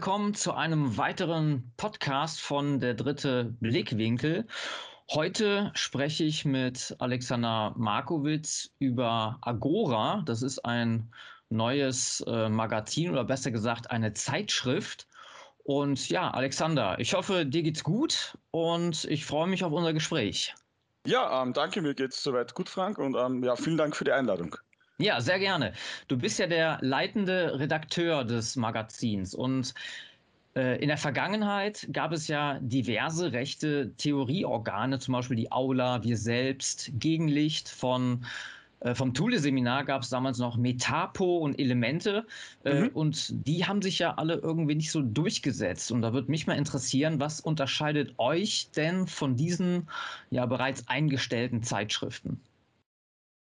Willkommen zu einem weiteren Podcast von der dritte Blickwinkel. Heute spreche ich mit Alexander Markowitz über Agora. Das ist ein neues äh, Magazin oder besser gesagt eine Zeitschrift. Und ja, Alexander, ich hoffe, dir geht's gut und ich freue mich auf unser Gespräch. Ja, ähm, danke, mir geht's soweit gut, Frank, und ähm, ja, vielen Dank für die Einladung. Ja, sehr gerne. Du bist ja der leitende Redakteur des Magazins und äh, in der Vergangenheit gab es ja diverse rechte Theorieorgane, zum Beispiel die Aula, wir selbst, Gegenlicht von äh, vom Thule-Seminar gab es damals noch Metapo und Elemente äh, mhm. und die haben sich ja alle irgendwie nicht so durchgesetzt. Und da würde mich mal interessieren, was unterscheidet euch denn von diesen ja bereits eingestellten Zeitschriften?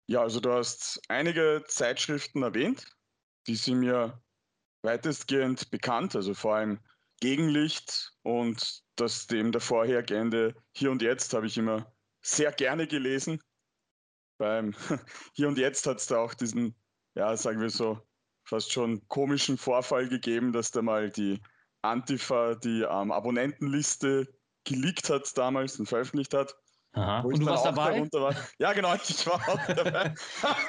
Ja, also du hast einige Zeitschriften erwähnt, die sind mir weitestgehend bekannt, also vor allem Gegenlicht und das dem der vorhergehende Hier und Jetzt habe ich immer sehr gerne gelesen. Beim Hier und Jetzt hat es da auch diesen, ja, sagen wir so, fast schon komischen Vorfall gegeben, dass da mal die Antifa die ähm, Abonnentenliste geleakt hat damals und veröffentlicht hat. Aha. Und du warst dabei? War. Ja, genau, ich war auch dabei.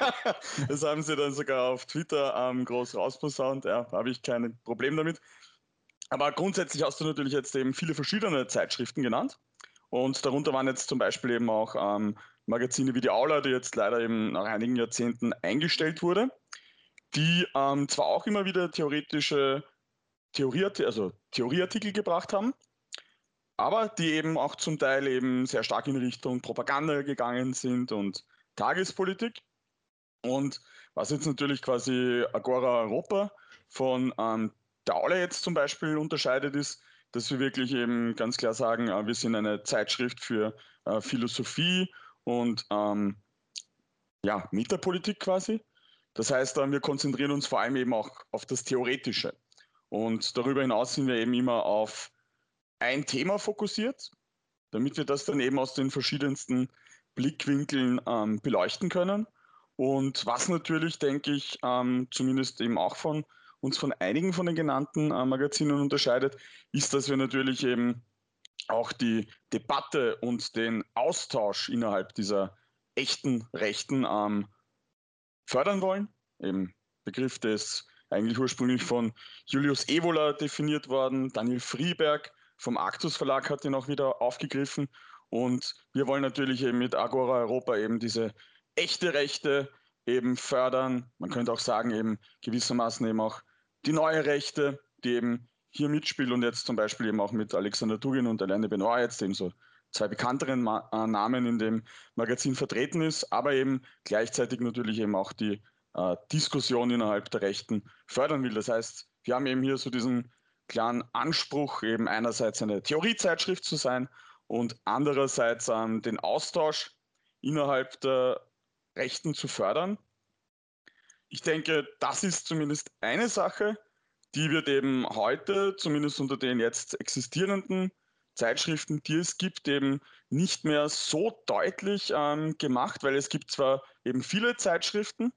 das haben sie dann sogar auf Twitter ähm, groß rausposaunt. Ja, habe ich kein Problem damit. Aber grundsätzlich hast du natürlich jetzt eben viele verschiedene Zeitschriften genannt. Und darunter waren jetzt zum Beispiel eben auch ähm, Magazine wie die Aula, die jetzt leider eben nach einigen Jahrzehnten eingestellt wurde, die ähm, zwar auch immer wieder theoretische Theorie, also Theorieartikel gebracht haben, aber die eben auch zum Teil eben sehr stark in Richtung Propaganda gegangen sind und Tagespolitik. Und was jetzt natürlich quasi Agora Europa von ähm, der Aula jetzt zum Beispiel unterscheidet, ist, dass wir wirklich eben ganz klar sagen, äh, wir sind eine Zeitschrift für äh, Philosophie und ähm, ja, Metapolitik quasi. Das heißt, äh, wir konzentrieren uns vor allem eben auch auf das Theoretische. Und darüber hinaus sind wir eben immer auf ein Thema fokussiert, damit wir das dann eben aus den verschiedensten Blickwinkeln ähm, beleuchten können. Und was natürlich, denke ich, ähm, zumindest eben auch von uns von einigen von den genannten äh, Magazinen unterscheidet, ist, dass wir natürlich eben auch die Debatte und den Austausch innerhalb dieser echten Rechten ähm, fördern wollen. Eben Begriff des eigentlich ursprünglich von Julius Evola definiert worden, Daniel Frieberg vom Actus Verlag hat ihn auch wieder aufgegriffen. Und wir wollen natürlich eben mit Agora Europa eben diese echte Rechte eben fördern. Man könnte auch sagen, eben gewissermaßen eben auch die neue Rechte, die eben hier mitspielt und jetzt zum Beispiel eben auch mit Alexander Dugin und Alain Benoit jetzt eben so zwei bekannteren Ma äh, Namen in dem Magazin vertreten ist, aber eben gleichzeitig natürlich eben auch die äh, Diskussion innerhalb der Rechten fördern will. Das heißt, wir haben eben hier so diesen klaren Anspruch, eben einerseits eine Theoriezeitschrift zu sein und andererseits ähm, den Austausch innerhalb der Rechten zu fördern. Ich denke, das ist zumindest eine Sache, die wird eben heute, zumindest unter den jetzt existierenden Zeitschriften, die es gibt, eben nicht mehr so deutlich ähm, gemacht, weil es gibt zwar eben viele Zeitschriften,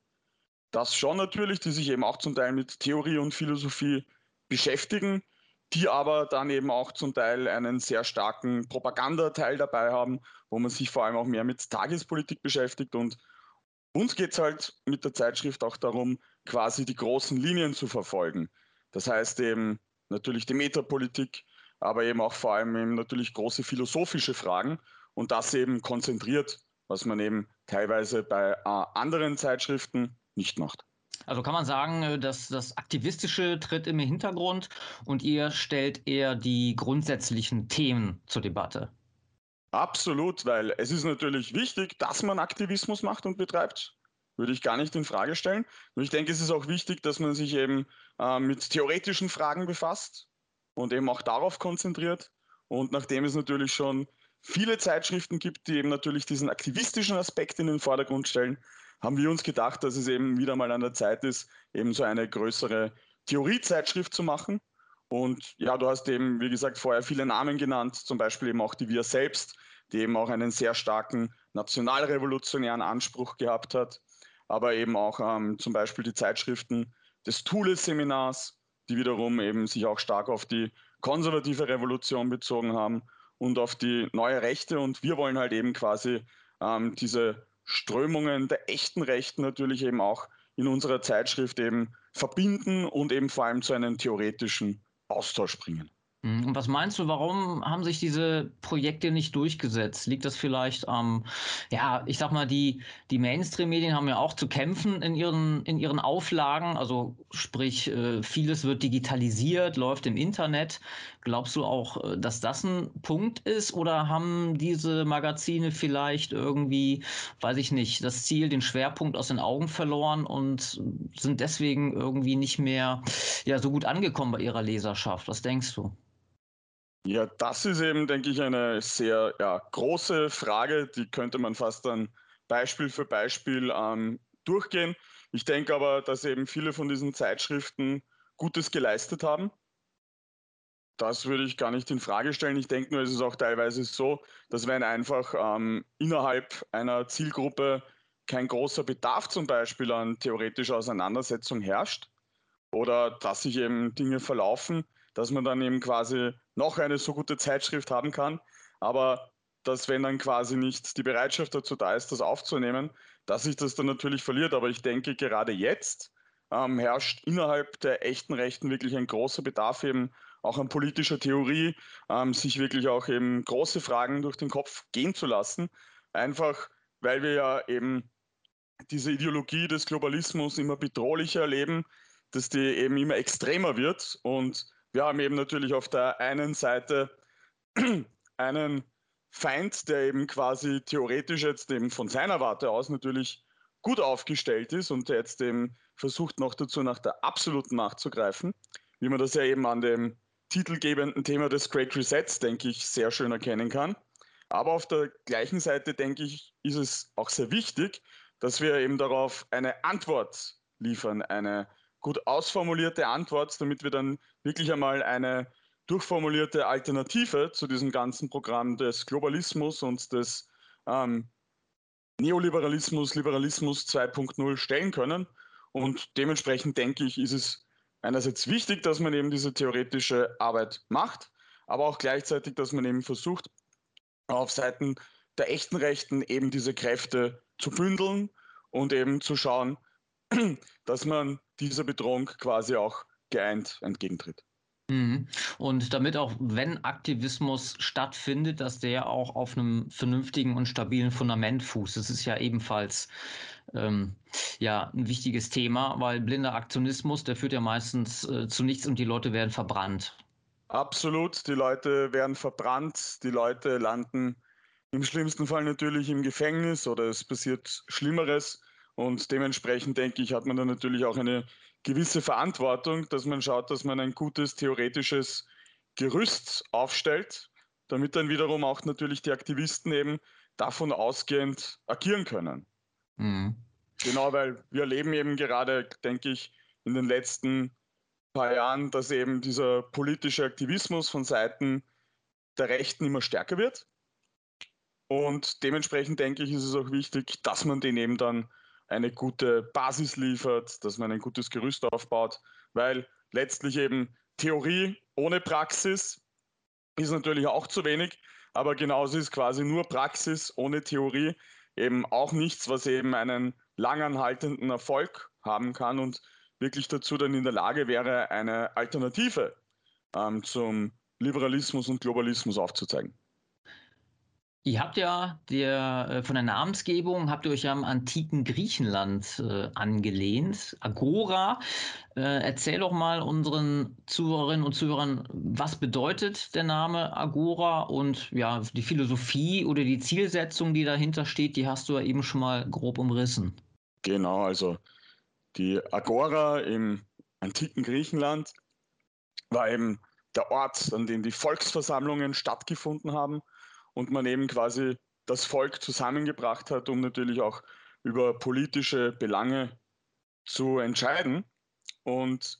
das schon natürlich, die sich eben auch zum Teil mit Theorie und Philosophie beschäftigen, die aber dann eben auch zum Teil einen sehr starken Propagandateil dabei haben, wo man sich vor allem auch mehr mit Tagespolitik beschäftigt. Und uns geht es halt mit der Zeitschrift auch darum, quasi die großen Linien zu verfolgen. Das heißt eben natürlich die Metapolitik, aber eben auch vor allem eben natürlich große philosophische Fragen und das eben konzentriert, was man eben teilweise bei äh, anderen Zeitschriften nicht macht. Also kann man sagen, äh, dass das Aktivistische tritt im Hintergrund und ihr stellt eher die grundsätzlichen Themen zur Debatte. Absolut, weil es ist natürlich wichtig, dass man Aktivismus macht und betreibt. Würde ich gar nicht in Frage stellen. Und ich denke, es ist auch wichtig, dass man sich eben äh, mit theoretischen Fragen befasst und eben auch darauf konzentriert. Und nachdem es natürlich schon viele Zeitschriften gibt, die eben natürlich diesen aktivistischen Aspekt in den Vordergrund stellen, haben wir uns gedacht, dass es eben wieder mal an der Zeit ist, eben so eine größere Theoriezeitschrift zu machen. Und ja, du hast eben, wie gesagt, vorher viele Namen genannt, zum Beispiel eben auch die Wir selbst, die eben auch einen sehr starken nationalrevolutionären Anspruch gehabt hat, aber eben auch ähm, zum Beispiel die Zeitschriften des Thule-Seminars, die wiederum eben sich auch stark auf die konservative Revolution bezogen haben und auf die neue Rechte. Und wir wollen halt eben quasi ähm, diese Strömungen der echten Rechten natürlich eben auch in unserer Zeitschrift eben verbinden und eben vor allem zu einem theoretischen Austausch bringen. Mhm. Und was meinst du, warum haben sich diese Projekte nicht durchgesetzt? Liegt das vielleicht am, ähm, ja, ich sag mal, die, die Mainstream-Medien haben ja auch zu kämpfen in ihren, in ihren Auflagen. Also sprich, äh, vieles wird digitalisiert, läuft im Internet. Glaubst du auch, äh, dass das ein Punkt ist? Oder haben diese Magazine vielleicht irgendwie, weiß ich nicht, das Ziel, den Schwerpunkt aus den Augen verloren und sind deswegen irgendwie nicht mehr ja, so gut angekommen bei ihrer Leserschaft? Was denkst du? Ja, das ist eben, denke ich, eine sehr ja, große Frage. Die könnte man fast dann Beispiel für Beispiel ähm, durchgehen. Ich denke aber, dass eben viele von diesen Zeitschriften Gutes geleistet haben. Das würde ich gar nicht in Frage stellen. Ich denke nur, es ist auch teilweise so, dass wenn einfach ähm, innerhalb einer Zielgruppe kein großer Bedarf zum Beispiel an theoretischer Auseinandersetzung herrscht oder dass sich eben Dinge verlaufen, dass man dann eben quasi noch eine so gute Zeitschrift haben kann, aber dass wenn dann quasi nicht die Bereitschaft dazu da ist, das aufzunehmen, dass sich das dann natürlich verliert. Aber ich denke, gerade jetzt ähm, herrscht innerhalb der echten Rechten wirklich ein großer Bedarf eben auch an politischer Theorie, ähm, sich wirklich auch eben große Fragen durch den Kopf gehen zu lassen. Einfach, weil wir ja eben diese Ideologie des Globalismus immer bedrohlicher erleben, dass die eben immer extremer wird und wir haben eben natürlich auf der einen Seite einen Feind, der eben quasi theoretisch jetzt eben von seiner Warte aus natürlich gut aufgestellt ist und der jetzt eben versucht noch dazu nach der absoluten Macht zu greifen, wie man das ja eben an dem titelgebenden Thema des Great Resets, denke ich, sehr schön erkennen kann. Aber auf der gleichen Seite, denke ich, ist es auch sehr wichtig, dass wir eben darauf eine Antwort liefern, eine gut ausformulierte Antwort, damit wir dann wirklich einmal eine durchformulierte Alternative zu diesem ganzen Programm des Globalismus und des ähm, Neoliberalismus, Liberalismus 2.0 stellen können. Und dementsprechend denke ich, ist es einerseits wichtig, dass man eben diese theoretische Arbeit macht, aber auch gleichzeitig, dass man eben versucht, auf Seiten der echten Rechten eben diese Kräfte zu bündeln und eben zu schauen, dass man dieser Bedrohung quasi auch geeint entgegentritt. Mhm. Und damit auch, wenn Aktivismus stattfindet, dass der auch auf einem vernünftigen und stabilen Fundament fußt. Das ist ja ebenfalls ähm, ja, ein wichtiges Thema, weil blinder Aktionismus, der führt ja meistens äh, zu nichts und die Leute werden verbrannt. Absolut, die Leute werden verbrannt, die Leute landen im schlimmsten Fall natürlich im Gefängnis oder es passiert Schlimmeres. Und dementsprechend denke ich, hat man dann natürlich auch eine gewisse Verantwortung, dass man schaut, dass man ein gutes theoretisches Gerüst aufstellt, damit dann wiederum auch natürlich die Aktivisten eben davon ausgehend agieren können. Mhm. Genau, weil wir erleben eben gerade, denke ich, in den letzten paar Jahren, dass eben dieser politische Aktivismus von Seiten der Rechten immer stärker wird. Und dementsprechend denke ich, ist es auch wichtig, dass man den eben dann eine gute Basis liefert, dass man ein gutes Gerüst aufbaut, weil letztlich eben Theorie ohne Praxis ist natürlich auch zu wenig, aber genauso ist quasi nur Praxis ohne Theorie eben auch nichts, was eben einen langanhaltenden Erfolg haben kann und wirklich dazu dann in der Lage wäre, eine Alternative ähm, zum Liberalismus und Globalismus aufzuzeigen. Ihr habt ja der, äh, von der Namensgebung habt ihr euch ja am antiken Griechenland äh, angelehnt. Agora. Äh, erzähl doch mal unseren Zuhörerinnen und Zuhörern, was bedeutet der Name Agora und ja, die Philosophie oder die Zielsetzung, die dahinter steht, die hast du ja eben schon mal grob umrissen. Genau, also die Agora im antiken Griechenland war eben der Ort, an dem die Volksversammlungen stattgefunden haben und man eben quasi das Volk zusammengebracht hat, um natürlich auch über politische Belange zu entscheiden. Und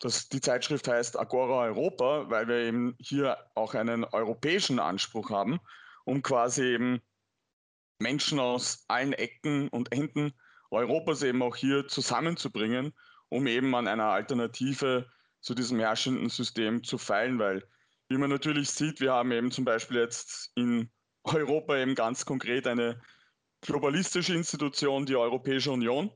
das, die Zeitschrift heißt Agora Europa, weil wir eben hier auch einen europäischen Anspruch haben, um quasi eben Menschen aus allen Ecken und Enden Europas eben auch hier zusammenzubringen um eben an einer Alternative zu diesem herrschenden System zu feilen, weil wie man natürlich sieht, wir haben eben zum Beispiel jetzt in Europa eben ganz konkret eine globalistische Institution, die Europäische Union,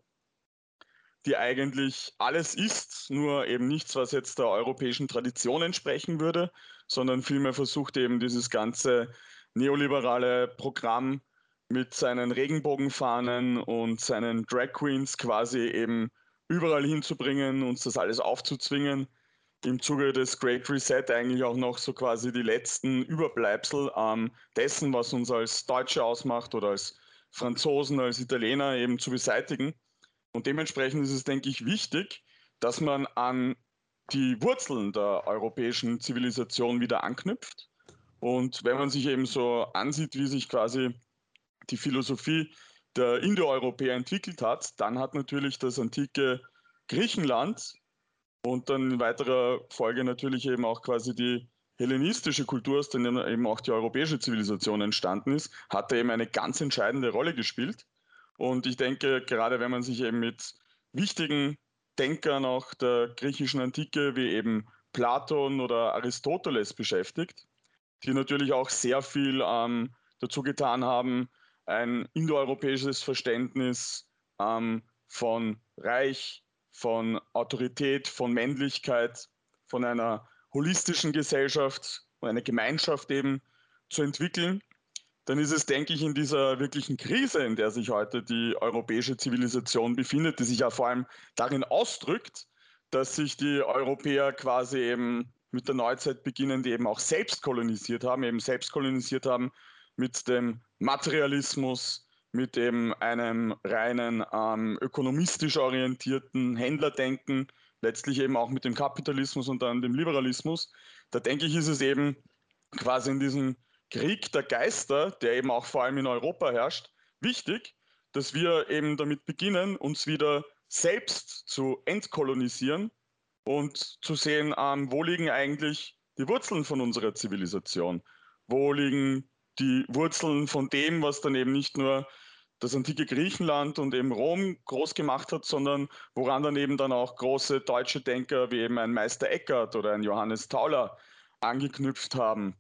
die eigentlich alles ist, nur eben nichts, was jetzt der europäischen Tradition entsprechen würde, sondern vielmehr versucht eben dieses ganze neoliberale Programm mit seinen Regenbogenfahnen und seinen Drag Queens quasi eben überall hinzubringen, uns das alles aufzuzwingen. Im Zuge des Great Reset eigentlich auch noch so quasi die letzten Überbleibsel ähm, dessen, was uns als Deutsche ausmacht oder als Franzosen, als Italiener eben zu beseitigen. Und dementsprechend ist es, denke ich, wichtig, dass man an die Wurzeln der europäischen Zivilisation wieder anknüpft. Und wenn man sich eben so ansieht, wie sich quasi die Philosophie der Indoeuropäer entwickelt hat, dann hat natürlich das antike Griechenland und dann in weiterer Folge natürlich eben auch quasi die hellenistische Kultur, aus der eben auch die europäische Zivilisation entstanden ist, hat da eben eine ganz entscheidende Rolle gespielt. Und ich denke, gerade wenn man sich eben mit wichtigen Denkern auch der griechischen Antike wie eben Platon oder Aristoteles beschäftigt, die natürlich auch sehr viel ähm, dazu getan haben, ein indoeuropäisches Verständnis ähm, von Reich, von Autorität, von Männlichkeit, von einer holistischen Gesellschaft, eine Gemeinschaft eben zu entwickeln, dann ist es, denke ich, in dieser wirklichen Krise, in der sich heute die europäische Zivilisation befindet, die sich ja vor allem darin ausdrückt, dass sich die Europäer quasi eben mit der Neuzeit beginnen, die eben auch selbst kolonisiert haben, eben selbst kolonisiert haben mit dem Materialismus, mit eben einem reinen ähm, ökonomistisch orientierten Händlerdenken, letztlich eben auch mit dem Kapitalismus und dann dem Liberalismus. Da denke ich, ist es eben quasi in diesem Krieg der Geister, der eben auch vor allem in Europa herrscht, wichtig, dass wir eben damit beginnen, uns wieder selbst zu entkolonisieren und zu sehen, ähm, wo liegen eigentlich die Wurzeln von unserer Zivilisation? Wo liegen die Wurzeln von dem, was dann eben nicht nur das antike Griechenland und eben Rom groß gemacht hat, sondern woran dann eben dann auch große deutsche Denker wie eben ein Meister Eckert oder ein Johannes Tauler angeknüpft haben.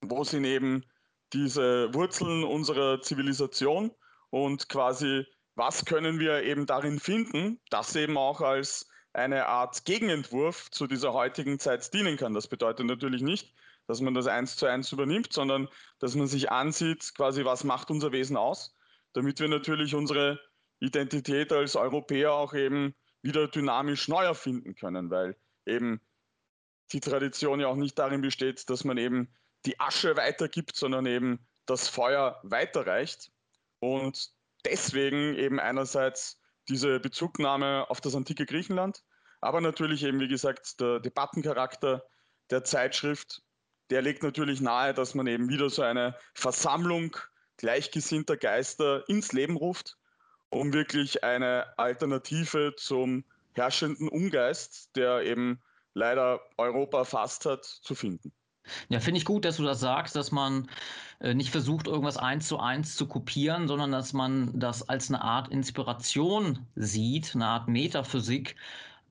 Wo sind eben diese Wurzeln unserer Zivilisation und quasi, was können wir eben darin finden, das eben auch als eine Art Gegenentwurf zu dieser heutigen Zeit dienen kann. Das bedeutet natürlich nicht, dass man das eins zu eins übernimmt, sondern dass man sich ansieht, quasi, was macht unser Wesen aus, damit wir natürlich unsere Identität als Europäer auch eben wieder dynamisch neu erfinden können, weil eben die Tradition ja auch nicht darin besteht, dass man eben die Asche weitergibt, sondern eben das Feuer weiterreicht. Und deswegen eben einerseits diese Bezugnahme auf das antike Griechenland, aber natürlich eben, wie gesagt, der Debattencharakter der Zeitschrift der legt natürlich nahe, dass man eben wieder so eine Versammlung gleichgesinnter Geister ins Leben ruft, um wirklich eine Alternative zum herrschenden Ungeist, der eben leider Europa erfasst hat, zu finden. Ja, finde ich gut, dass du das sagst, dass man äh, nicht versucht, irgendwas eins zu eins zu kopieren, sondern dass man das als eine Art Inspiration sieht, eine Art Metaphysik,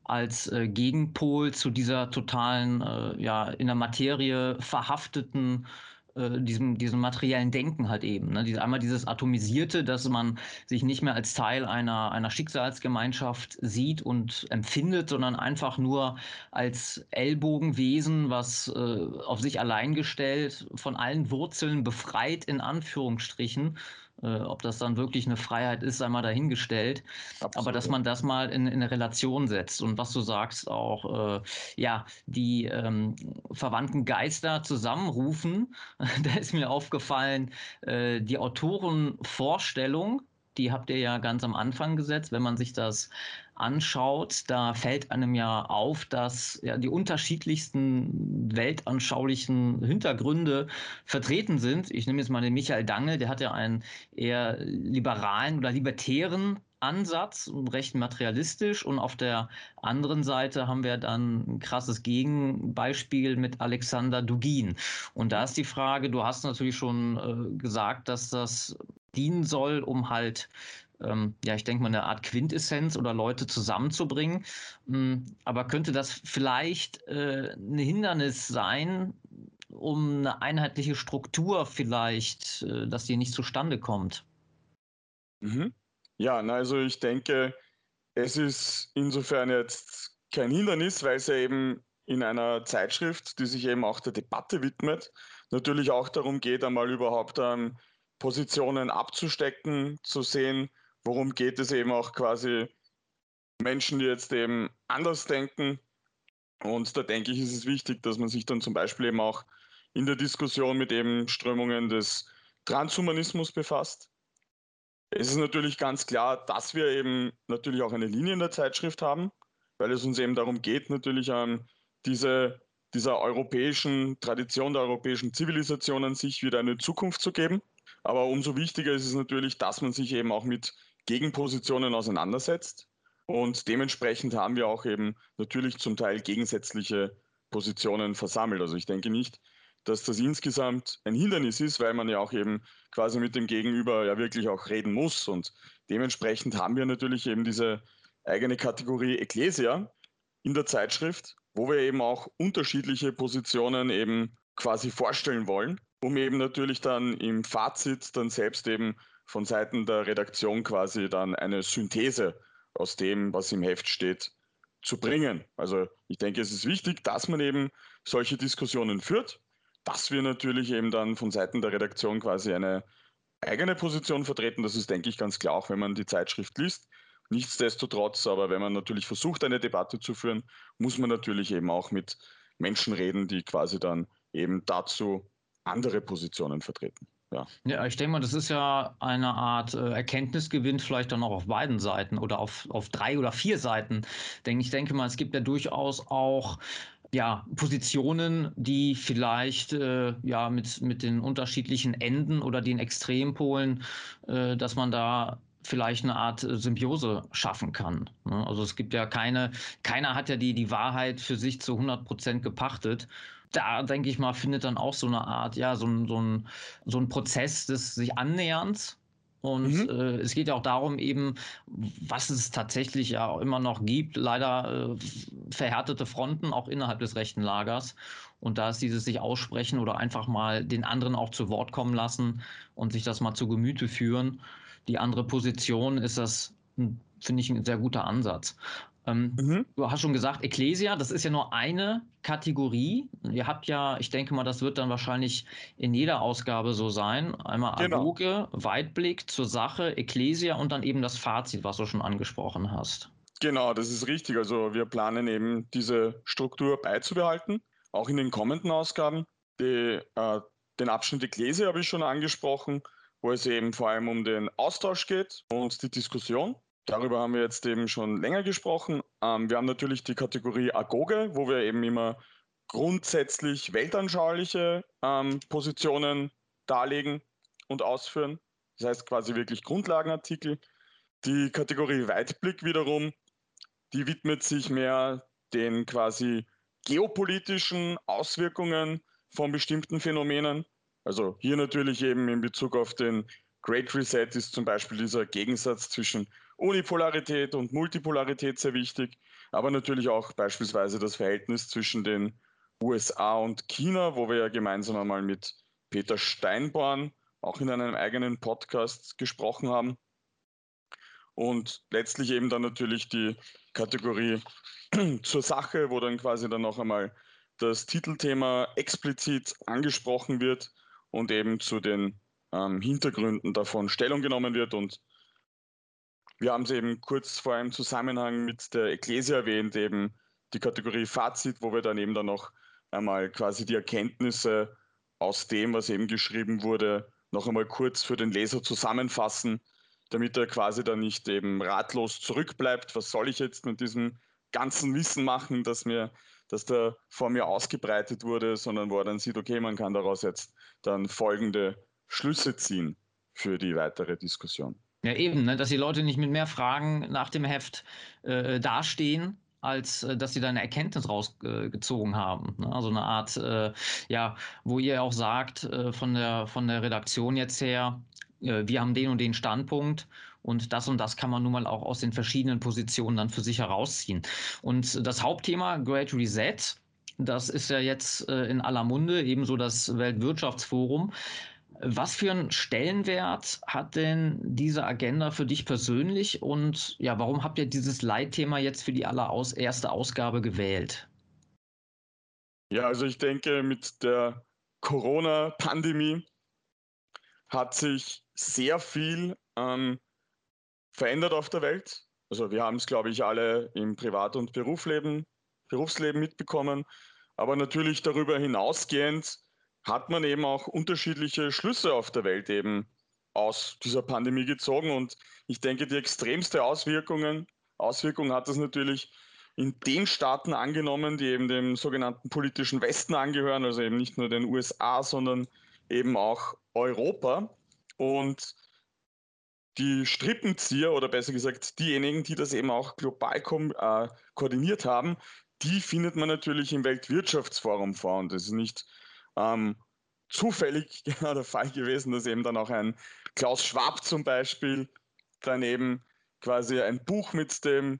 als äh, Gegenpol zu dieser totalen, äh, ja, in der Materie verhafteten äh, diesem, diesem materiellen Denken halt eben. Ne? Diese, einmal dieses Atomisierte, dass man sich nicht mehr als Teil einer, einer Schicksalsgemeinschaft sieht und empfindet, sondern einfach nur als Ellbogenwesen, was äh, auf sich allein gestellt, von allen Wurzeln befreit, in Anführungsstrichen, äh, ob das dann wirklich eine Freiheit ist, sei mal dahingestellt. Absolut. Aber dass man das mal in, in, eine Relation setzt und was du sagst, auch äh, ja, die ähm, verwandten Geister zusammenrufen. da ist mir aufgefallen, äh, die Autorenvorstellung, die habt ihr ja ganz am Anfang gesetzt. Wenn man sich das anschaut, da fällt einem ja auf, dass ja die unterschiedlichsten weltanschaulichen Hintergründe vertreten sind. Ich nehme jetzt mal den Michael Dange, der hat ja einen eher liberalen oder libertären Ansatz recht materialistisch. Und auf der anderen Seite haben wir dann ein krasses Gegenbeispiel mit Alexander Dugin. Und da ist die Frage, du hast natürlich schon äh, gesagt, dass das dienen soll, um halt ähm, ja, ich denke mal, eine Art Quintessenz oder Leute zusammenzubringen. Hm, aber könnte das vielleicht äh, ein Hindernis sein, um eine einheitliche Struktur vielleicht, äh, dass die nicht zustande kommt? Mhm. Ja, na, also ich denke, es ist insofern jetzt kein Hindernis, weil es ja eben in einer Zeitschrift, die sich eben auch der Debatte widmet, natürlich auch darum geht, einmal überhaupt ähm, Positionen abzustecken, zu sehen, worum geht es eben auch quasi Menschen, die jetzt eben anders denken. Und da denke ich, ist es wichtig, dass man sich dann zum Beispiel eben auch in der Diskussion mit eben Strömungen des Transhumanismus befasst. Es ist natürlich ganz klar, dass wir eben natürlich auch eine Linie in der Zeitschrift haben, weil es uns eben darum geht, natürlich ähm, diese, dieser europäischen Tradition, der europäischen Zivilisation an sich wieder eine Zukunft zu geben. Aber umso wichtiger ist es natürlich, dass man sich eben auch mit Gegenpositionen auseinandersetzt. Und dementsprechend haben wir auch eben natürlich zum Teil gegensätzliche Positionen versammelt. Also ich denke nicht, dass das insgesamt ein Hindernis ist, weil man ja auch eben quasi mit dem Gegenüber ja wirklich auch reden muss. Und dementsprechend haben wir natürlich eben diese eigene Kategorie Ecclesia in der Zeitschrift, wo wir eben auch unterschiedliche Positionen eben quasi vorstellen wollen, um eben natürlich dann im Fazit dann selbst eben von Seiten der Redaktion quasi dann eine Synthese aus dem, was im Heft steht, zu bringen. Also ich denke, es ist wichtig, dass man eben solche Diskussionen führt, dass wir natürlich eben dann von Seiten der Redaktion quasi eine eigene Position vertreten. Das ist, denke ich, ganz klar, auch wenn man die Zeitschrift liest. Nichtsdestotrotz, aber wenn man natürlich versucht, eine Debatte zu führen, muss man natürlich eben auch mit Menschen reden, die quasi dann eben dazu andere Positionen vertreten. Ja. ja, ich denke mal, das ist ja eine Art äh, Erkenntnisgewinn, vielleicht dann auch auf beiden Seiten oder auf, auf drei oder vier Seiten. Denn ich denke mal, es gibt ja durchaus auch ja, Positionen, die vielleicht äh, ja mit, mit den unterschiedlichen Enden oder den Extrempolen, äh, dass man da vielleicht eine Art Symbiose schaffen kann. Ne? Also es gibt ja keine, keiner hat ja die, die Wahrheit für sich zu 100 Prozent gepachtet da denke ich mal, findet dann auch so eine Art, ja, so, ein, so, ein, so ein Prozess des sich Annäherns. Und mhm. äh, es geht ja auch darum, eben, was es tatsächlich ja auch immer noch gibt, leider äh, verhärtete Fronten auch innerhalb des rechten Lagers. Und da ist dieses sich aussprechen oder einfach mal den anderen auch zu Wort kommen lassen und sich das mal zu Gemüte führen. Die andere Position ist das, hm, finde ich, ein sehr guter Ansatz. Ähm, mhm. Du hast schon gesagt, Ecclesia, das ist ja nur eine Kategorie. Ihr habt ja, ich denke mal, das wird dann wahrscheinlich in jeder Ausgabe so sein. Einmal genau. Weitblick zur Sache, Ecclesia und dann eben das Fazit, was du schon angesprochen hast. Genau, das ist richtig. Also wir planen eben diese Struktur beizubehalten, auch in den kommenden Ausgaben. Die, äh, den Abschnitt Ecclesia habe ich schon angesprochen, wo es eben vor allem um den Austausch geht und die Diskussion. Darüber haben wir jetzt eben schon länger gesprochen. Ähm, wir haben natürlich die Kategorie Agoge, wo wir eben immer grundsätzlich weltanschauliche ähm, Positionen darlegen und ausführen. Das heißt quasi wirklich Grundlagenartikel. Die Kategorie Weitblick wiederum, die widmet sich mehr den quasi geopolitischen Auswirkungen von bestimmten Phänomenen. Also hier natürlich eben in Bezug auf den Great Reset ist zum Beispiel dieser Gegensatz zwischen Unipolarität und Multipolarität sehr wichtig, aber natürlich auch beispielsweise das Verhältnis zwischen den USA und China, wo wir ja gemeinsam einmal mit Peter Steinborn auch in einem eigenen Podcast gesprochen haben. Und letztlich eben dann natürlich die Kategorie zur Sache, wo dann quasi dann noch einmal das Titelthema explizit angesprochen wird und eben zu den ähm, Hintergründen davon Stellung genommen wird und wir haben es eben kurz vor im Zusammenhang mit der Ecclesia erwähnt, eben die Kategorie Fazit, wo wir dann eben dann noch einmal quasi die Erkenntnisse aus dem, was eben geschrieben wurde, noch einmal kurz für den Leser zusammenfassen, damit er quasi dann nicht eben ratlos zurückbleibt. Was soll ich jetzt mit diesem ganzen Wissen machen, das mir, das da vor mir ausgebreitet wurde, sondern wo er dann sieht, okay, man kann daraus jetzt dann folgende Schlüsse ziehen für die weitere Diskussion. Ja, eben, ne, dass die Leute nicht mit mehr Fragen nach dem Heft äh, dastehen, als äh, dass sie da eine Erkenntnis rausgezogen haben. Ne? Also eine Art, äh, ja, wo ihr auch sagt, äh, von, der, von der Redaktion jetzt her, äh, wir haben den und den Standpunkt Und das und das kann man nun mal auch aus den verschiedenen Positionen dann für sich herausziehen. Und das Hauptthema Great Reset, das ist ja jetzt in aller Munde, ebenso das Weltwirtschaftsforum. Was für einen Stellenwert hat denn diese Agenda für dich persönlich und ja, warum habt ihr dieses Leitthema jetzt für die allererste Ausgabe gewählt? Ja, also ich denke, mit der Corona-Pandemie hat sich sehr viel ähm, verändert auf der Welt. Also wir haben es, glaube ich, alle im Privat- und Berufsleben, Berufsleben mitbekommen. Aber natürlich darüber hinausgehend hat man eben auch unterschiedliche Schlüsse auf der Welt eben aus dieser Pandemie gezogen. Und ich denke, die extremste Auswirkungen, Auswirkung hat es natürlich in den Staaten angenommen, die eben dem sogenannten politischen Westen angehören, also eben nicht nur den USA, sondern eben auch Europa. Und die Strippenzieher oder besser gesagt diejenigen, die das eben auch global äh, koordiniert haben, die findet man natürlich im Weltwirtschaftsforum vor. Und das ist nicht ähm, zufällig genau der Fall gewesen, dass eben dann auch ein Klaus Schwab zum Beispiel dann eben quasi ein Buch mit dem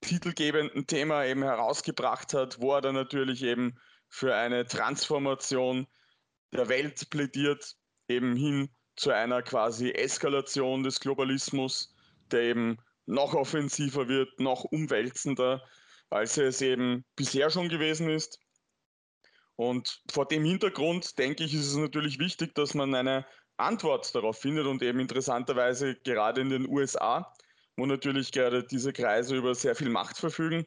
titelgebenden Thema eben herausgebracht hat, wo er dann natürlich eben für eine Transformation der Welt plädiert, eben hin zu einer quasi Eskalation des Globalismus, der eben noch offensiver wird, noch umwälzender, als es eben bisher schon gewesen ist. Und vor dem Hintergrund, denke ich, ist es natürlich wichtig, dass man eine Antwort darauf findet und eben interessanterweise gerade in den USA, wo natürlich gerade diese Kreise über sehr viel Macht verfügen,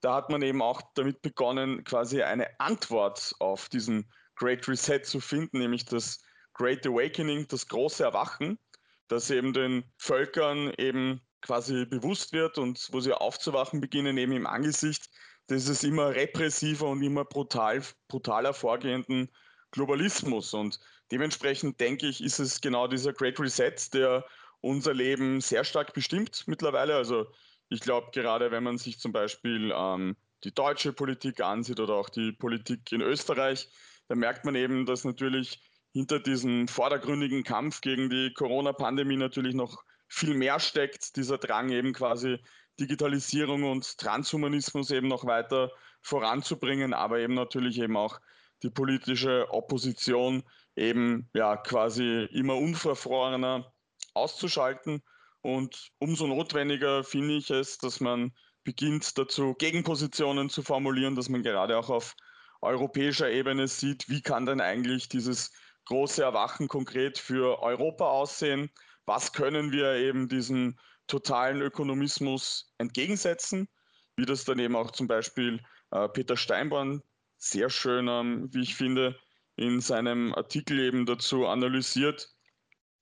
da hat man eben auch damit begonnen, quasi eine Antwort auf diesen Great Reset zu finden, nämlich das Great Awakening, das große Erwachen, das eben den Völkern eben quasi bewusst wird und wo sie aufzuwachen beginnen, eben im Angesicht dieses immer repressiver und immer brutal, brutaler vorgehenden Globalismus. Und dementsprechend denke ich, ist es genau dieser Great Reset, der unser Leben sehr stark bestimmt mittlerweile. Also ich glaube, gerade wenn man sich zum Beispiel ähm, die deutsche Politik ansieht oder auch die Politik in Österreich, da merkt man eben, dass natürlich hinter diesem vordergründigen Kampf gegen die Corona-Pandemie natürlich noch viel mehr steckt, dieser Drang eben quasi Digitalisierung und Transhumanismus eben noch weiter voranzubringen, aber eben natürlich eben auch die politische Opposition eben ja quasi immer unverfrorener auszuschalten. Und umso notwendiger finde ich es, dass man beginnt dazu Gegenpositionen zu formulieren, dass man gerade auch auf europäischer Ebene sieht, wie kann denn eigentlich dieses große Erwachen konkret für Europa aussehen? Was können wir eben diesen totalen Ökonomismus entgegensetzen, wie das dann eben auch zum Beispiel äh, Peter Steinborn sehr schön, ähm, wie ich finde, in seinem Artikel eben dazu analysiert.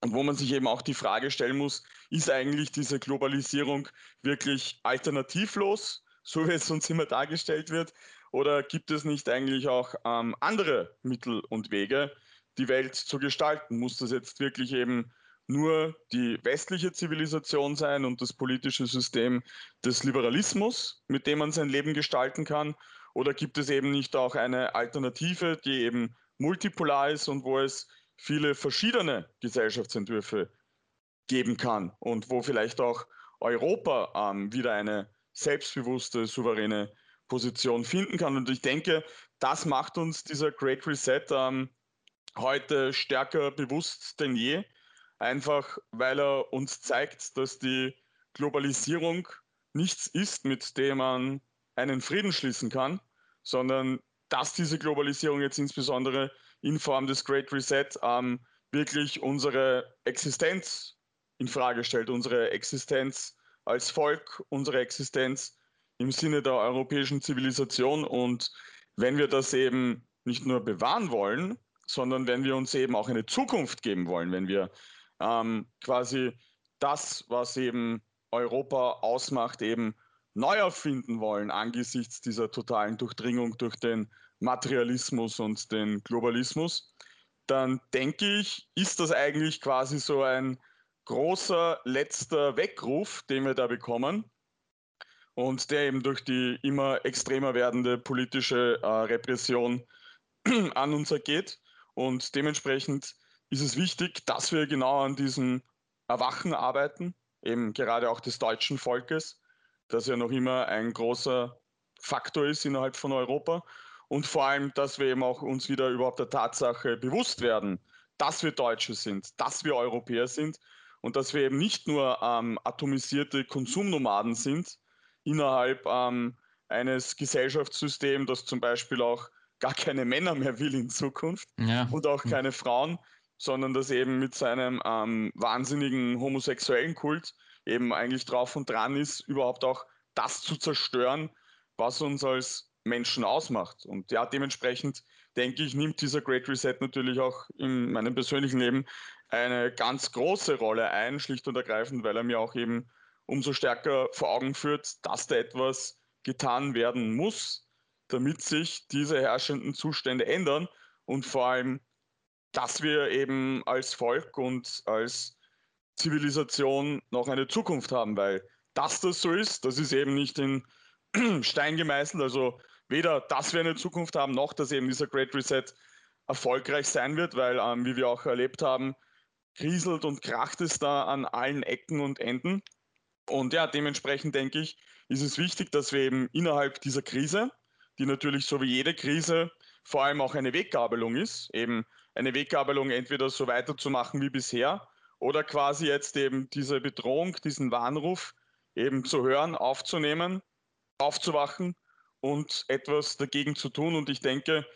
Und wo man sich eben auch die Frage stellen muss, ist eigentlich diese Globalisierung wirklich alternativlos, so wie es uns immer dargestellt wird, oder gibt es nicht eigentlich auch ähm, andere Mittel und Wege, die Welt zu gestalten? Muss das jetzt wirklich eben nur die westliche Zivilisation sein und das politische System des Liberalismus, mit dem man sein Leben gestalten kann? Oder gibt es eben nicht auch eine Alternative, die eben multipolar ist und wo es viele verschiedene Gesellschaftsentwürfe geben kann und wo vielleicht auch Europa ähm, wieder eine selbstbewusste, souveräne Position finden kann. Und ich denke, das macht uns dieser Great Reset ähm, heute stärker bewusst denn je einfach weil er uns zeigt, dass die Globalisierung nichts ist, mit dem man einen Frieden schließen kann, sondern dass diese Globalisierung jetzt insbesondere in Form des Great Reset ähm, wirklich unsere Existenz in Frage stellt, unsere Existenz als Volk, unsere Existenz im Sinne der europäischen Zivilisation. Und wenn wir das eben nicht nur bewahren wollen, sondern wenn wir uns eben auch eine Zukunft geben wollen, wenn wir ähm, quasi das, was eben Europa ausmacht, eben neu erfinden wollen angesichts dieser totalen Durchdringung durch den Materialismus und den Globalismus, dann denke ich, ist das eigentlich quasi so ein großer letzter Weckruf, den wir da bekommen und der eben durch die immer extremer werdende politische äh, Repression an uns ergeht. Und dementsprechend ist es wichtig, dass wir genau an diesem Erwachen arbeiten, eben gerade auch des deutschen Volkes, das ja noch immer ein großer Faktor ist innerhalb von Europa. Und vor allem, dass wir eben auch uns wieder überhaupt der Tatsache bewusst werden, dass wir Deutsche sind, dass wir Europäer sind und dass wir eben nicht nur ähm, atomisierte Konsumnomaden sind innerhalb ähm, eines Gesellschaftssystems, das zum Beispiel auch gar keine Männer mehr will in Zukunft ja. und auch keine Frauen, sondern das eben mit seinem ähm, wahnsinnigen homosexuellen Kult eben eigentlich drauf und dran ist, überhaupt auch das zu zerstören, was uns als Menschen ausmacht. Und ja, dementsprechend denke ich, nimmt dieser Great Reset natürlich auch in meinem persönlichen Leben eine ganz große Rolle ein, schlicht und ergreifend, weil er mir auch eben umso stärker vor Augen führt, dass da etwas getan werden muss, damit sich diese herrschenden Zustände ändern und vor allem, dass wir eben als Volk und als Zivilisation noch eine Zukunft haben, weil dass das so ist, das ist eben nicht in Stein gemeißelt, also weder, dass wir eine Zukunft haben, noch, dass eben dieser Great Reset erfolgreich sein wird, weil, ähm, wie wir auch erlebt haben, kriselt und kracht es da an allen Ecken und Enden. Und ja, dementsprechend denke ich, ist es wichtig, dass wir eben innerhalb dieser Krise, die natürlich so wie jede Krise vor allem auch eine Weggabelung ist, eben eine Weggabelung entweder so weiterzumachen wie bisher oder quasi jetzt eben diese Bedrohung, diesen Warnruf eben zu hören, aufzunehmen, aufzuwachen und etwas dagegen zu tun. Und ich denke,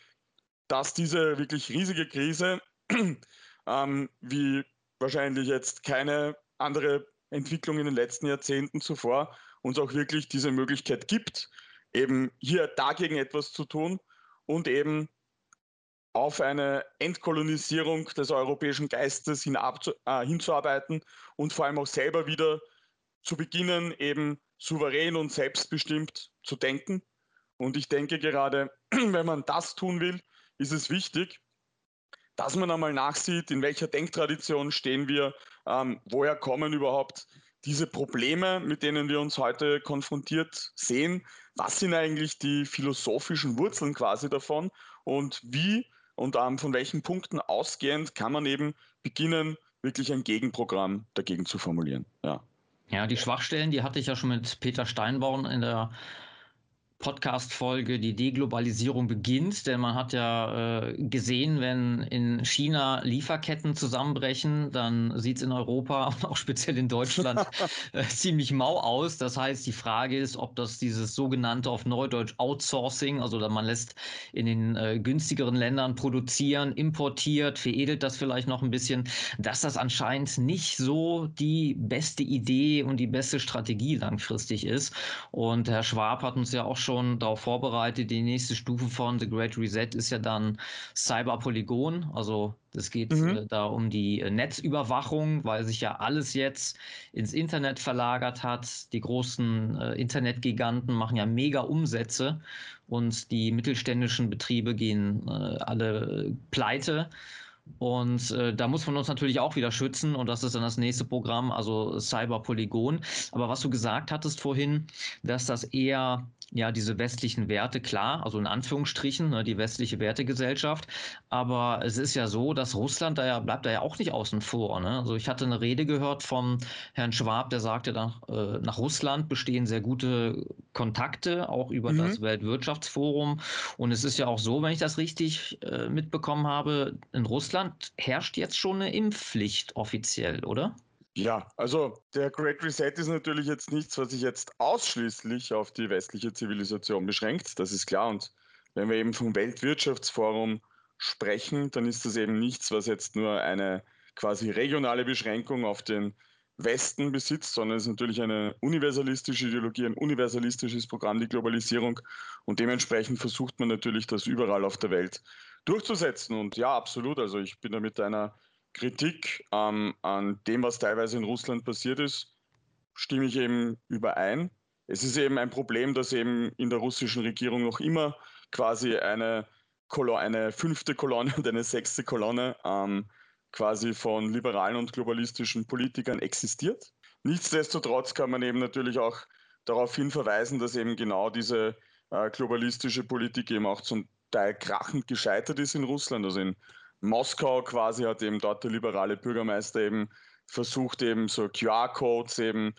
dass diese wirklich riesige Krise, ähm, wie wahrscheinlich jetzt keine andere Entwicklung in den letzten Jahrzehnten zuvor, uns auch wirklich diese Möglichkeit gibt, eben hier dagegen etwas zu tun und eben auf eine Entkolonisierung des europäischen Geistes hin äh, hinzuarbeiten und vor allem auch selber wieder zu beginnen, eben souverän und selbstbestimmt zu denken. Und ich denke gerade, wenn man das tun will, ist es wichtig, dass man einmal nachsieht, in welcher Denktradition stehen wir, ähm, woher kommen überhaupt diese Probleme, mit denen wir uns heute konfrontiert sehen, was sind eigentlich die philosophischen Wurzeln quasi davon und wie und ähm, von welchen Punkten ausgehend kann man eben beginnen, wirklich ein Gegenprogramm dagegen zu formulieren. Ja. Ja, die Schwachstellen, die hatte ich ja schon mit Peter Steinborn in der Podcast-Folge die Deglobalisierung beginnt, denn man hat ja äh, gesehen, wenn in China Lieferketten zusammenbrechen, dann sieht es in Europa und auch speziell in Deutschland äh, ziemlich mau aus. Das heißt, die Frage ist, ob das dieses sogenannte auf Neudeutsch Outsourcing, also man lässt in den äh, günstigeren Ländern produzieren, importiert, veredelt das vielleicht noch ein bisschen, dass das anscheinend nicht so die beste Idee und die beste Strategie langfristig ist. Und Herr Schwab hat uns ja auch schon darauf vorbereitet. Die nächste Stufe von The Great Reset ist ja dann Cyberpolygon. Also es geht mhm. äh, da um die äh, Netzüberwachung, weil sich ja alles jetzt ins Internet verlagert hat. Die großen äh, Internetgiganten machen ja mega Umsätze und die mittelständischen Betriebe gehen äh, alle pleite. Und äh, da muss man uns natürlich auch wieder schützen und das ist dann das nächste Programm, also Cyberpolygon. Aber was du gesagt hattest vorhin, dass das eher ja diese westlichen Werte, klar, also in Anführungsstrichen, ne, die westliche Wertegesellschaft. Aber es ist ja so, dass Russland da ja bleibt da ja auch nicht außen vor. Ne? Also ich hatte eine Rede gehört vom Herrn Schwab, der sagte, nach, äh, nach Russland bestehen sehr gute Kontakte, auch über mhm. das Weltwirtschaftsforum. Und es ist ja auch so, wenn ich das richtig äh, mitbekommen habe, in Russland herrscht jetzt schon eine Impfpflicht offiziell, oder? Ja, also der Great Reset ist natürlich jetzt nichts, was sich jetzt ausschließlich auf die westliche Zivilisation beschränkt. Das ist klar. Und wenn wir eben vom Weltwirtschaftsforum sprechen, dann ist das eben nichts, was jetzt nur eine quasi regionale Beschränkung auf den Westen besitzt, sondern es ist natürlich eine universalistische Ideologie, ein universalistisches Programm, die Globalisierung. Und dementsprechend versucht man natürlich, das überall auf der Welt durchzusetzen. Und ja, absolut. Also ich bin da mit einer Kritik ähm, an dem, was teilweise in Russland passiert ist, stimme ich eben überein. Es ist eben ein Problem, dass eben in der russischen Regierung noch immer quasi eine, Kolonne, eine fünfte Kolonne und eine sechste Kolonne ähm, quasi von liberalen und globalistischen Politikern existiert. Nichtsdestotrotz kann man eben natürlich auch darauf hin verweisen, dass eben genau diese äh, globalistische Politik eben auch zum Teil krachend gescheitert ist in Russland. Also in Moskau quasi hat eben dort der liberale Bürgermeister eben versucht eben so QR-Codes eben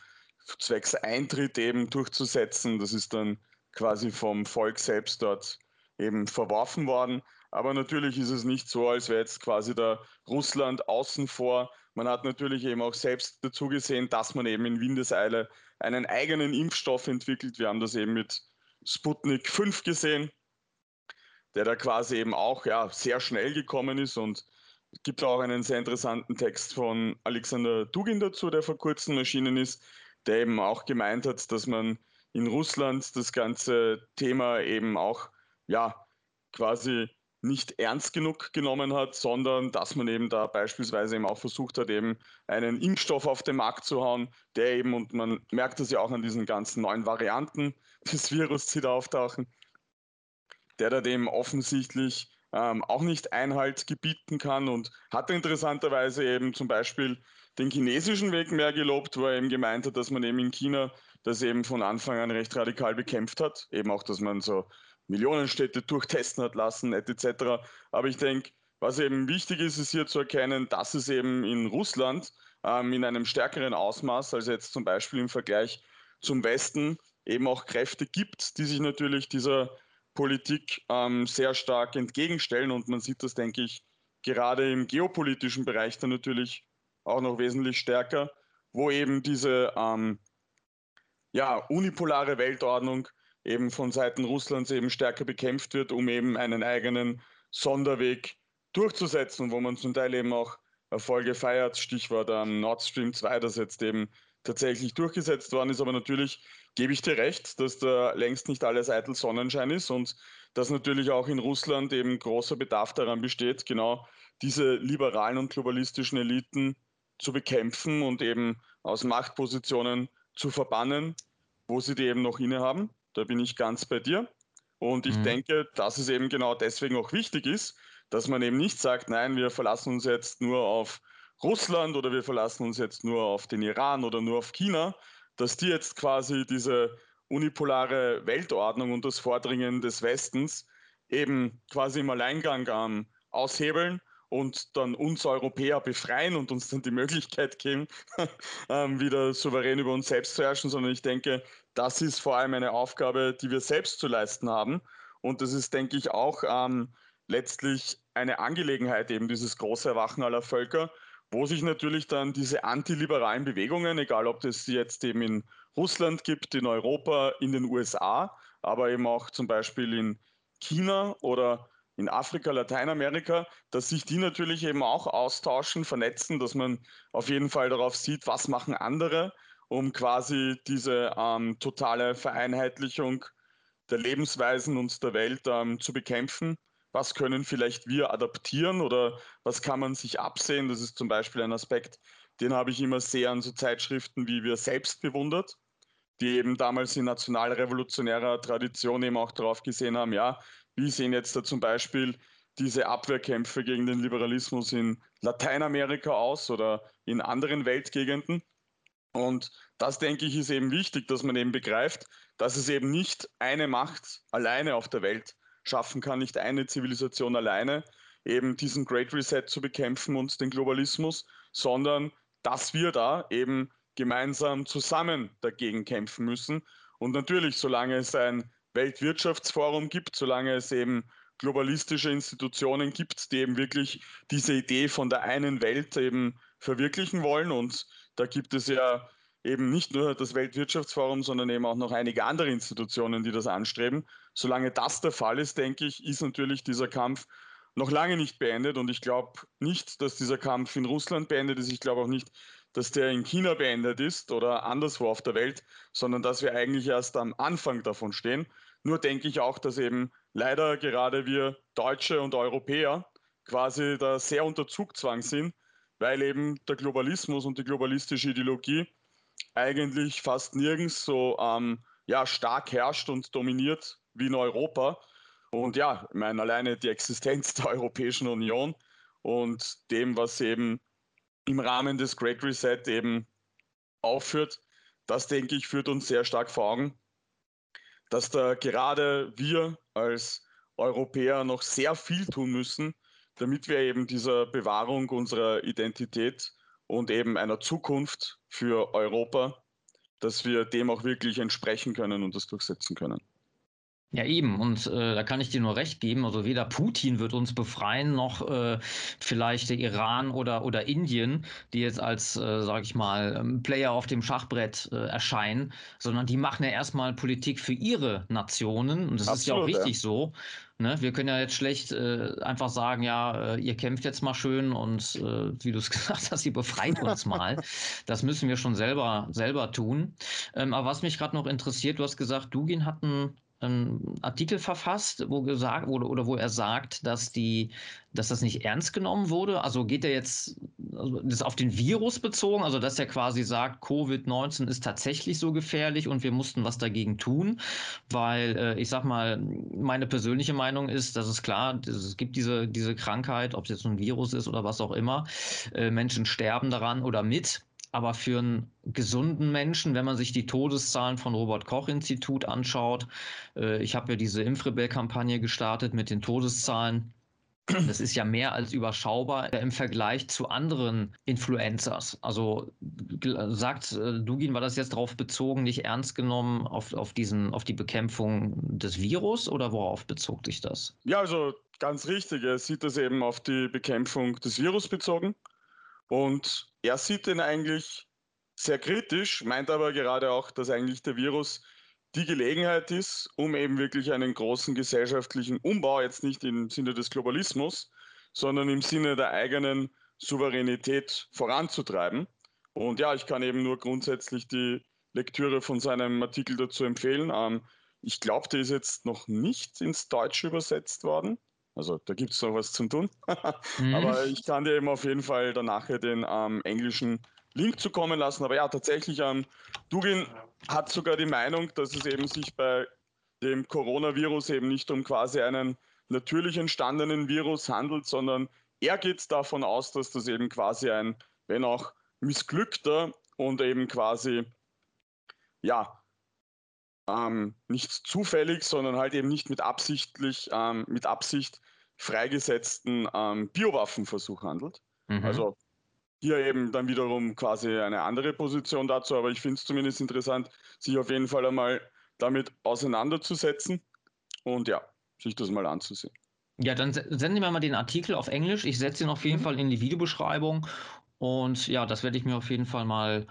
zwecks Eintritt eben durchzusetzen. Das ist dann quasi vom Volk selbst dort eben verworfen worden. Aber natürlich ist es nicht so, als wäre jetzt quasi da Russland außen vor. Man hat natürlich eben auch selbst dazu gesehen, dass man eben in Windeseile einen eigenen Impfstoff entwickelt. Wir haben das eben mit Sputnik 5 gesehen, der da quasi eben auch ja, sehr schnell gekommen ist und gibt auch einen sehr interessanten Text von Alexander Dugin dazu, der vor kurzem erschienen ist, der eben auch gemeint hat, dass man in Russland das ganze Thema eben auch ja quasi nicht ernst genug genommen hat, sondern dass man eben da beispielsweise eben auch versucht hat, eben einen Impfstoff auf den Markt zu hauen, der eben, und man merkt das ja auch an diesen ganzen neuen Varianten des Virus, die da auftauchen, der da dem offensichtlich ähm, auch nicht Einhalt gebieten kann und hat interessanterweise eben zum Beispiel den chinesischen Weg mehr gelobt, wo er eben gemeint hat, dass man eben in China das eben von Anfang an recht radikal bekämpft hat. Eben auch, dass man so Millionenstädte durchtesten hat lassen, etc. Aber ich denke, was eben wichtig ist, ist hier zu erkennen, dass es eben in Russland ähm, in einem stärkeren Ausmaß als jetzt zum Beispiel im Vergleich zum Westen eben auch Kräfte gibt, die sich natürlich dieser Politik ähm, sehr stark entgegenstellen. Und man sieht das, denke ich, gerade im geopolitischen Bereich dann natürlich auch noch wesentlich stärker, wo eben diese ähm, ja, unipolare Weltordnung eben von Seiten Russlands eben stärker bekämpft wird, um eben einen eigenen Sonderweg durchzusetzen, wo man zum Teil eben auch Erfolge feiert. Stichwort ähm, Nord Stream 2, das jetzt eben tatsächlich durchgesetzt worden ist. Aber natürlich gebe ich dir recht, dass da längst nicht alles eitel Sonnenschein ist und dass natürlich auch in Russland eben großer Bedarf daran besteht, genau diese liberalen und globalistischen Eliten zu bekämpfen und eben aus Machtpositionen zu verbannen, wo sie die eben noch innehaben. Da bin ich ganz bei dir. Und ich mhm. denke, dass es eben genau deswegen auch wichtig ist, dass man eben nicht sagt, nein, wir verlassen uns jetzt nur auf Russland oder wir verlassen uns jetzt nur auf den Iran oder nur auf China, dass die jetzt quasi diese unipolare Weltordnung und das Vordringen des Westens eben quasi im Alleingang ähm, aushebeln und dann uns Europäer befreien und uns dann die Möglichkeit geben, ähm, wieder souverän über uns selbst zu herrschen, sondern ich denke, das ist vor allem eine Aufgabe, die wir selbst zu leisten haben. Und das ist, denke ich, auch ähm, letztlich eine Angelegenheit eben dieses große Erwachen aller Völker, wo sich natürlich dann diese antiliberalen Bewegungen, egal ob das jetzt eben in Russland gibt, in Europa, in den USA, aber eben auch zum Beispiel in China oder in Afrika, Lateinamerika, dass sich die natürlich eben auch austauschen, vernetzen, dass man auf jeden Fall darauf sieht, was machen andere, um quasi diese ähm, totale Vereinheitlichung der Lebensweisen und der Welt ähm, zu bekämpfen was können vielleicht wir adaptieren oder was kann man sich absehen. Das ist zum Beispiel ein Aspekt, den habe ich immer sehr an so Zeitschriften wie wir selbst bewundert, die eben damals in nationalrevolutionärer Tradition eben auch darauf gesehen haben, ja, wie sehen jetzt da zum Beispiel diese Abwehrkämpfe gegen den Liberalismus in Lateinamerika aus oder in anderen Weltgegenden. Und das, denke ich, ist eben wichtig, dass man eben begreift, dass es eben nicht eine Macht alleine auf der Welt schaffen kann, nicht eine Zivilisation alleine, eben diesen Great Reset zu bekämpfen und den Globalismus, sondern dass wir da eben gemeinsam zusammen dagegen kämpfen müssen. Und natürlich, solange es ein Weltwirtschaftsforum gibt, solange es eben globalistische Institutionen gibt, die eben wirklich diese Idee von der einen Welt eben verwirklichen wollen. Und da gibt es ja eben nicht nur das Weltwirtschaftsforum, sondern eben auch noch einige andere Institutionen, die das anstreben. Solange das der Fall ist, denke ich, ist natürlich dieser Kampf noch lange nicht beendet. Und ich glaube nicht, dass dieser Kampf in Russland beendet ist. Ich glaube auch nicht, dass der in China beendet ist oder anderswo auf der Welt, sondern dass wir eigentlich erst am Anfang davon stehen. Nur denke ich auch, dass eben leider gerade wir Deutsche und Europäer quasi da sehr unter Zugzwang sind, weil eben der Globalismus und die globalistische Ideologie eigentlich fast nirgends so ähm, ja, stark herrscht und dominiert wie in Europa. Und ja, ich meine, alleine die Existenz der Europäischen Union und dem, was eben im Rahmen des Great Reset eben aufführt, das denke ich, führt uns sehr stark vor Augen, dass da gerade wir als Europäer noch sehr viel tun müssen, damit wir eben dieser Bewahrung unserer Identität und eben einer Zukunft für Europa, dass wir dem auch wirklich entsprechen können und das durchsetzen können. Ja, eben. Und äh, da kann ich dir nur recht geben. Also weder Putin wird uns befreien, noch äh, vielleicht der Iran oder, oder Indien, die jetzt als, äh, sage ich mal, ähm, Player auf dem Schachbrett äh, erscheinen, sondern die machen ja erstmal Politik für ihre Nationen. Und das Absolut, ist ja auch richtig ja. so. Ne? Wir können ja jetzt schlecht äh, einfach sagen, ja, äh, ihr kämpft jetzt mal schön und äh, wie du es gesagt hast, ihr befreit uns mal. Das müssen wir schon selber, selber tun. Ähm, aber was mich gerade noch interessiert, du hast gesagt, Dugin hat einen einen Artikel verfasst, wo gesagt wurde oder wo er sagt, dass die, dass das nicht ernst genommen wurde. Also geht er jetzt also das auf den Virus bezogen, also dass er quasi sagt, Covid-19 ist tatsächlich so gefährlich und wir mussten was dagegen tun, weil äh, ich sag mal, meine persönliche Meinung ist, dass es klar, es gibt diese, diese Krankheit, ob es jetzt ein Virus ist oder was auch immer, äh, Menschen sterben daran oder mit. Aber für einen gesunden Menschen, wenn man sich die Todeszahlen von Robert Koch Institut anschaut, äh, ich habe ja diese Impfrebell-Kampagne gestartet mit den Todeszahlen. Das ist ja mehr als überschaubar im Vergleich zu anderen Influencers. Also sagt äh, Dugin, war das jetzt darauf bezogen, nicht ernst genommen auf, auf, diesen, auf die Bekämpfung des Virus oder worauf bezog sich das? Ja, also ganz richtig. Er sieht das eben auf die Bekämpfung des Virus bezogen. Und er sieht den eigentlich sehr kritisch, meint aber gerade auch, dass eigentlich der Virus die Gelegenheit ist, um eben wirklich einen großen gesellschaftlichen Umbau, jetzt nicht im Sinne des Globalismus, sondern im Sinne der eigenen Souveränität voranzutreiben. Und ja, ich kann eben nur grundsätzlich die Lektüre von seinem Artikel dazu empfehlen. Ähm, ich glaube, der ist jetzt noch nicht ins Deutsche übersetzt worden. Also da gibt es noch was zum tun. mhm. Aber ich kann dir eben auf jeden Fall dann nachher den ähm, englischen Link zukommen lassen. Aber ja, tatsächlich, ähm, Dugin hat sogar die Meinung, dass es eben sich bei dem Coronavirus eben nicht um quasi einen natürlich entstandenen Virus handelt, sondern er geht davon aus, dass das eben quasi ein, wenn auch missglückter und eben quasi, ja, ähm, nicht zufällig, sondern halt eben nicht mit absichtlich, ähm, mit Absicht freigesetzten ähm, Biowaffenversuch handelt. Mhm. Also hier eben dann wiederum quasi eine andere Position dazu, aber ich finde es zumindest interessant, sich auf jeden Fall einmal damit auseinanderzusetzen und ja, sich das mal anzusehen. Ja, dann senden wir mal den Artikel auf Englisch. Ich setze ihn auf jeden mhm. Fall in die Videobeschreibung und ja, das werde ich mir auf jeden Fall mal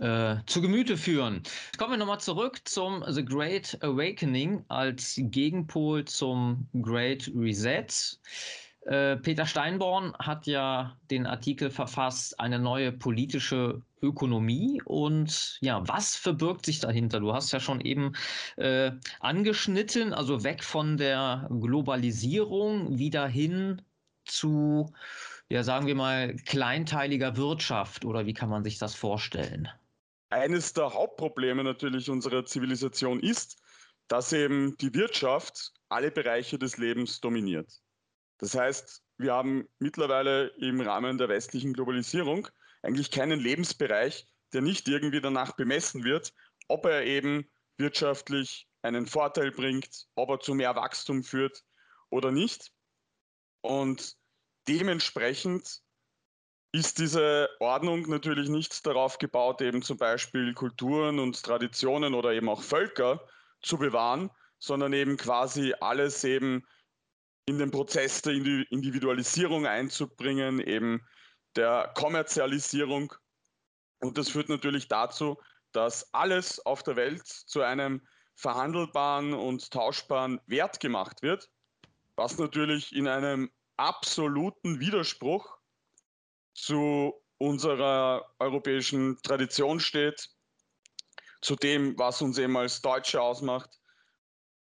äh, zu Gemüte führen. Kommen wir nochmal zurück zum The Great Awakening als Gegenpol zum Great Reset. Äh, Peter Steinborn hat ja den Artikel verfasst, eine neue politische Ökonomie und ja, was verbirgt sich dahinter? Du hast ja schon eben äh, angeschnitten, also weg von der Globalisierung wieder hin zu, ja, sagen wir mal, kleinteiliger Wirtschaft oder wie kann man sich das vorstellen? Eines der Hauptprobleme natürlich unserer Zivilisation ist, dass eben die Wirtschaft alle Bereiche des Lebens dominiert. Das heißt, wir haben mittlerweile im Rahmen der westlichen Globalisierung eigentlich keinen Lebensbereich, der nicht irgendwie danach bemessen wird, ob er eben wirtschaftlich einen Vorteil bringt, ob er zu mehr Wachstum führt oder nicht. Und dementsprechend ist diese Ordnung natürlich nicht darauf gebaut, eben zum Beispiel Kulturen und Traditionen oder eben auch Völker zu bewahren, sondern eben quasi alles eben in den Prozess der Individualisierung einzubringen, eben der Kommerzialisierung. Und das führt natürlich dazu, dass alles auf der Welt zu einem verhandelbaren und tauschbaren Wert gemacht wird, was natürlich in einem absoluten Widerspruch zu unserer europäischen Tradition steht, zu dem, was uns eben als Deutsche ausmacht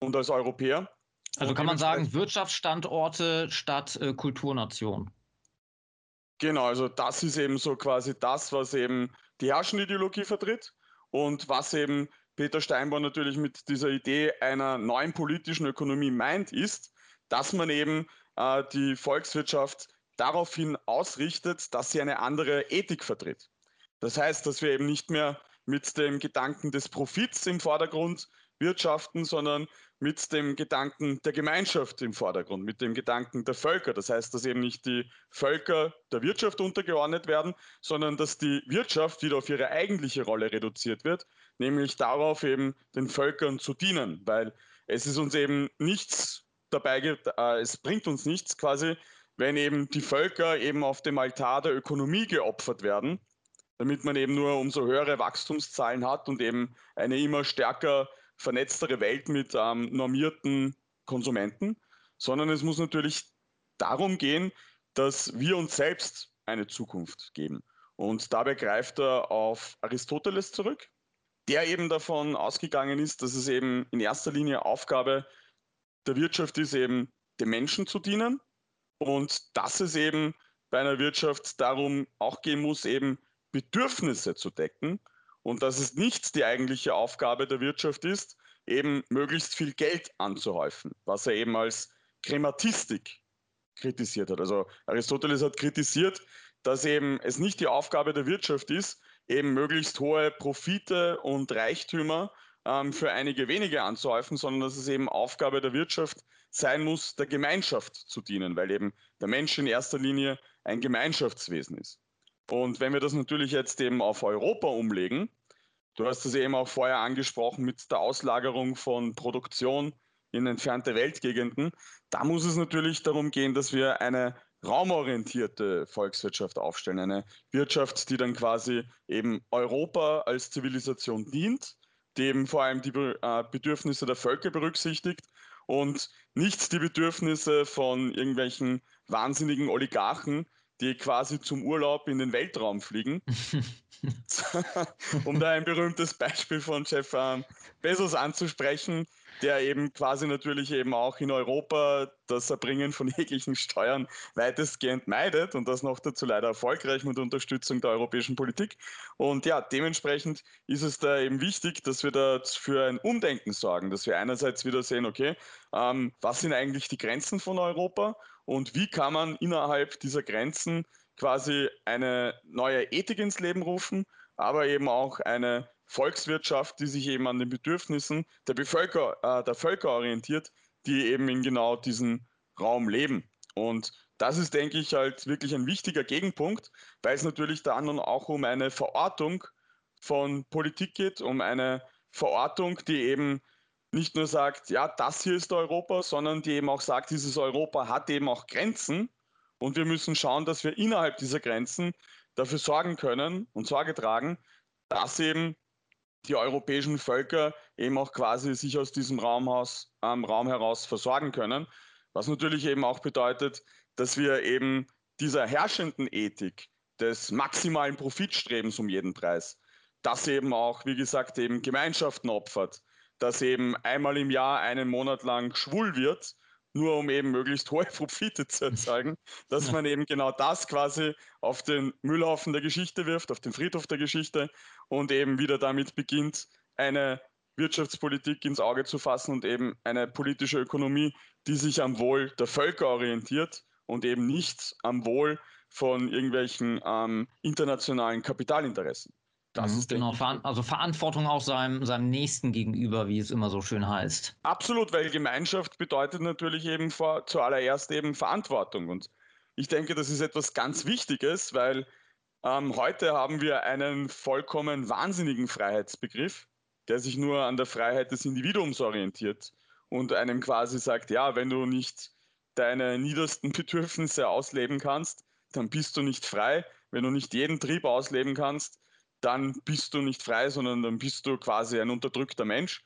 und als Europäer. Also kann man sagen, Wirtschaftsstandorte statt äh, Kulturnation. Genau, also das ist eben so quasi das, was eben die herrschende Ideologie vertritt und was eben Peter Steinborn natürlich mit dieser Idee einer neuen politischen Ökonomie meint, ist, dass man eben äh, die Volkswirtschaft daraufhin ausrichtet, dass sie eine andere Ethik vertritt. Das heißt, dass wir eben nicht mehr mit dem Gedanken des Profits im Vordergrund wirtschaften, sondern mit dem Gedanken der Gemeinschaft im Vordergrund, mit dem Gedanken der Völker. Das heißt, dass eben nicht die Völker der Wirtschaft untergeordnet werden, sondern dass die Wirtschaft wieder auf ihre eigentliche Rolle reduziert wird, nämlich darauf eben den Völkern zu dienen, weil es ist uns eben nichts dabei, äh, es bringt uns nichts quasi, wenn eben die Völker eben auf dem Altar der Ökonomie geopfert werden, damit man eben nur umso höhere Wachstumszahlen hat und eben eine immer stärker vernetztere Welt mit ähm, normierten Konsumenten, sondern es muss natürlich darum gehen, dass wir uns selbst eine Zukunft geben. Und dabei greift er auf Aristoteles zurück, der eben davon ausgegangen ist, dass es eben in erster Linie Aufgabe der Wirtschaft ist, eben dem Menschen zu dienen und dass es eben bei einer Wirtschaft darum auch gehen muss, eben Bedürfnisse zu decken und dass es nicht die eigentliche Aufgabe der Wirtschaft ist, eben möglichst viel Geld anzuhäufen, was er eben als Krematistik kritisiert hat. Also Aristoteles hat kritisiert, dass eben es nicht die Aufgabe der Wirtschaft ist, eben möglichst hohe Profite und Reichtümer ähm, für einige wenige anzuhäufen, sondern dass es eben Aufgabe der Wirtschaft sein muss, der Gemeinschaft zu dienen, weil eben der Mensch in erster Linie ein Gemeinschaftswesen ist. Und wenn wir das natürlich jetzt eben auf Europa umlegen, du hast es eben auch vorher angesprochen mit der Auslagerung von Produktion in entfernte Weltgegenden, da muss es natürlich darum gehen, dass wir eine raumorientierte Volkswirtschaft aufstellen, eine Wirtschaft, die dann quasi eben Europa als Zivilisation dient, die eben vor allem die äh, Bedürfnisse der Völker berücksichtigt und nicht die Bedürfnisse von irgendwelchen wahnsinnigen Oligarchen, die quasi zum Urlaub in den Weltraum fliegen. um da ein berühmtes Beispiel von Jeff ähm, Bezos anzusprechen, der eben quasi natürlich eben auch in Europa das Erbringen von jeglichen Steuern weitestgehend meidet und das noch dazu leider erfolgreich mit Unterstützung der europäischen Politik. Und ja, dementsprechend ist es da eben wichtig, dass wir da für ein Umdenken sorgen, dass wir einerseits wieder sehen, okay, ähm, was sind eigentlich die Grenzen von Europa und wie kann man innerhalb dieser Grenzen quasi eine neue Ethik ins Leben rufen, aber eben auch eine Volkswirtschaft, die sich eben an den Bedürfnissen der Bevölker, äh, der Völker orientiert, die eben in genau diesem Raum leben. Und das ist, denke ich, halt wirklich ein wichtiger Gegenpunkt, weil es natürlich dann auch um eine Verortung von Politik geht, um eine Verortung, die eben nicht nur sagt, ja, das hier ist Europa, sondern die eben auch sagt, dieses Europa hat eben auch Grenzen und wir müssen schauen, dass wir innerhalb dieser Grenzen dafür sorgen können und Sorge tragen, dass eben die europäischen Völker eben auch quasi sich aus diesem Raumhaus, ähm, Raum heraus versorgen können. Was natürlich eben auch bedeutet, dass wir eben dieser herrschenden Ethik des maximalen Profitstrebens um jeden Preis, das eben auch, wie gesagt, eben Gemeinschaften opfert, dass eben einmal im Jahr einen Monat lang schwul wird, nur um eben möglichst hohe Profite zu erzeugen, dass man eben genau das quasi auf den Müllhaufen der Geschichte wirft, auf den Friedhof der Geschichte und eben wieder damit beginnt, eine Wirtschaftspolitik ins Auge zu fassen und eben eine politische Ökonomie, die sich am Wohl der Völker orientiert und eben nicht am Wohl von irgendwelchen ähm, internationalen Kapitalinteressen. Das mhm, ist genau, also Verantwortung auch seinem, seinem Nächsten gegenüber, wie es immer so schön heißt. Absolut, weil Gemeinschaft bedeutet natürlich eben vor, zuallererst eben Verantwortung. Und ich denke, das ist etwas ganz Wichtiges, weil ähm, heute haben wir einen vollkommen wahnsinnigen Freiheitsbegriff, der sich nur an der Freiheit des Individuums orientiert und einem quasi sagt, ja, wenn du nicht deine niedersten Bedürfnisse ausleben kannst, dann bist du nicht frei. Wenn du nicht jeden Trieb ausleben kannst, dann bist du nicht frei, sondern dann bist du quasi ein unterdrückter Mensch.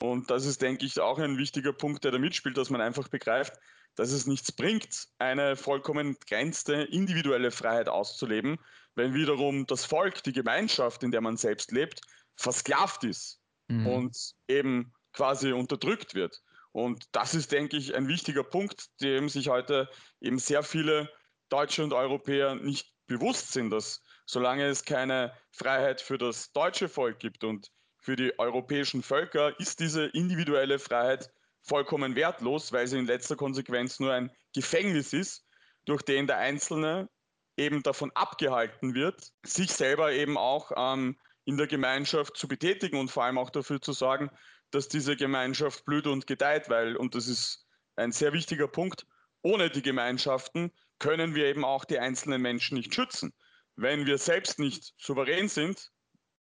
Und das ist, denke ich, auch ein wichtiger Punkt, der da mitspielt, dass man einfach begreift, dass es nichts bringt, eine vollkommen grenzte individuelle Freiheit auszuleben, wenn wiederum das Volk, die Gemeinschaft, in der man selbst lebt, versklavt ist mhm. und eben quasi unterdrückt wird. Und das ist, denke ich, ein wichtiger Punkt, dem sich heute eben sehr viele Deutsche und Europäer nicht bewusst sind, dass solange es keine Freiheit für das deutsche Volk gibt und für die europäischen Völker, ist diese individuelle Freiheit vollkommen wertlos, weil sie in letzter Konsequenz nur ein Gefängnis ist, durch den der Einzelne eben davon abgehalten wird, sich selber eben auch ähm, in der Gemeinschaft zu betätigen und vor allem auch dafür zu sorgen, dass diese Gemeinschaft blüht und gedeiht, weil, und das ist ein sehr wichtiger Punkt, ohne die Gemeinschaften können wir eben auch die einzelnen Menschen nicht schützen. Wenn wir selbst nicht souverän sind,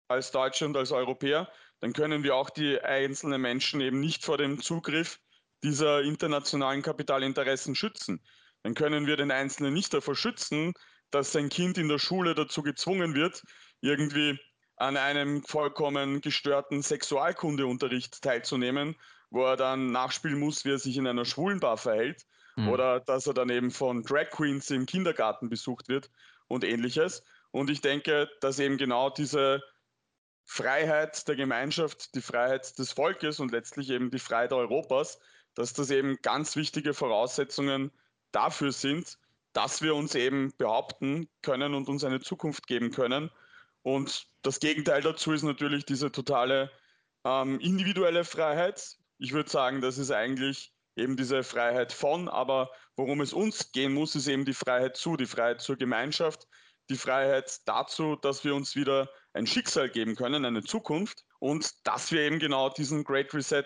als Deutsche und als Europäer, dann können wir auch die einzelnen Menschen eben nicht vor dem Zugriff dieser internationalen Kapitalinteressen schützen. Dann können wir den Einzelnen nicht davor schützen, dass sein Kind in der Schule dazu gezwungen wird, irgendwie an einem vollkommen gestörten Sexualkundeunterricht teilzunehmen, wo er dann nachspielen muss, wie er sich in einer Schwulenbar verhält mhm. oder dass er dann eben von Drag Queens im Kindergarten besucht wird und ähnliches. Und ich denke, dass eben genau diese Freiheit der Gemeinschaft, die Freiheit des Volkes und letztlich eben die Freiheit Europas, dass das eben ganz wichtige Voraussetzungen dafür sind, dass wir uns eben behaupten können und uns eine Zukunft geben können. Und das Gegenteil dazu ist natürlich diese totale ähm, individuelle Freiheit. Ich würde sagen, das ist eigentlich eben diese Freiheit von, aber worum es uns gehen muss, ist eben die Freiheit zu, die Freiheit zur Gemeinschaft, die Freiheit dazu, dass wir uns wieder ein Schicksal geben können, eine Zukunft und dass wir eben genau diesen Great Reset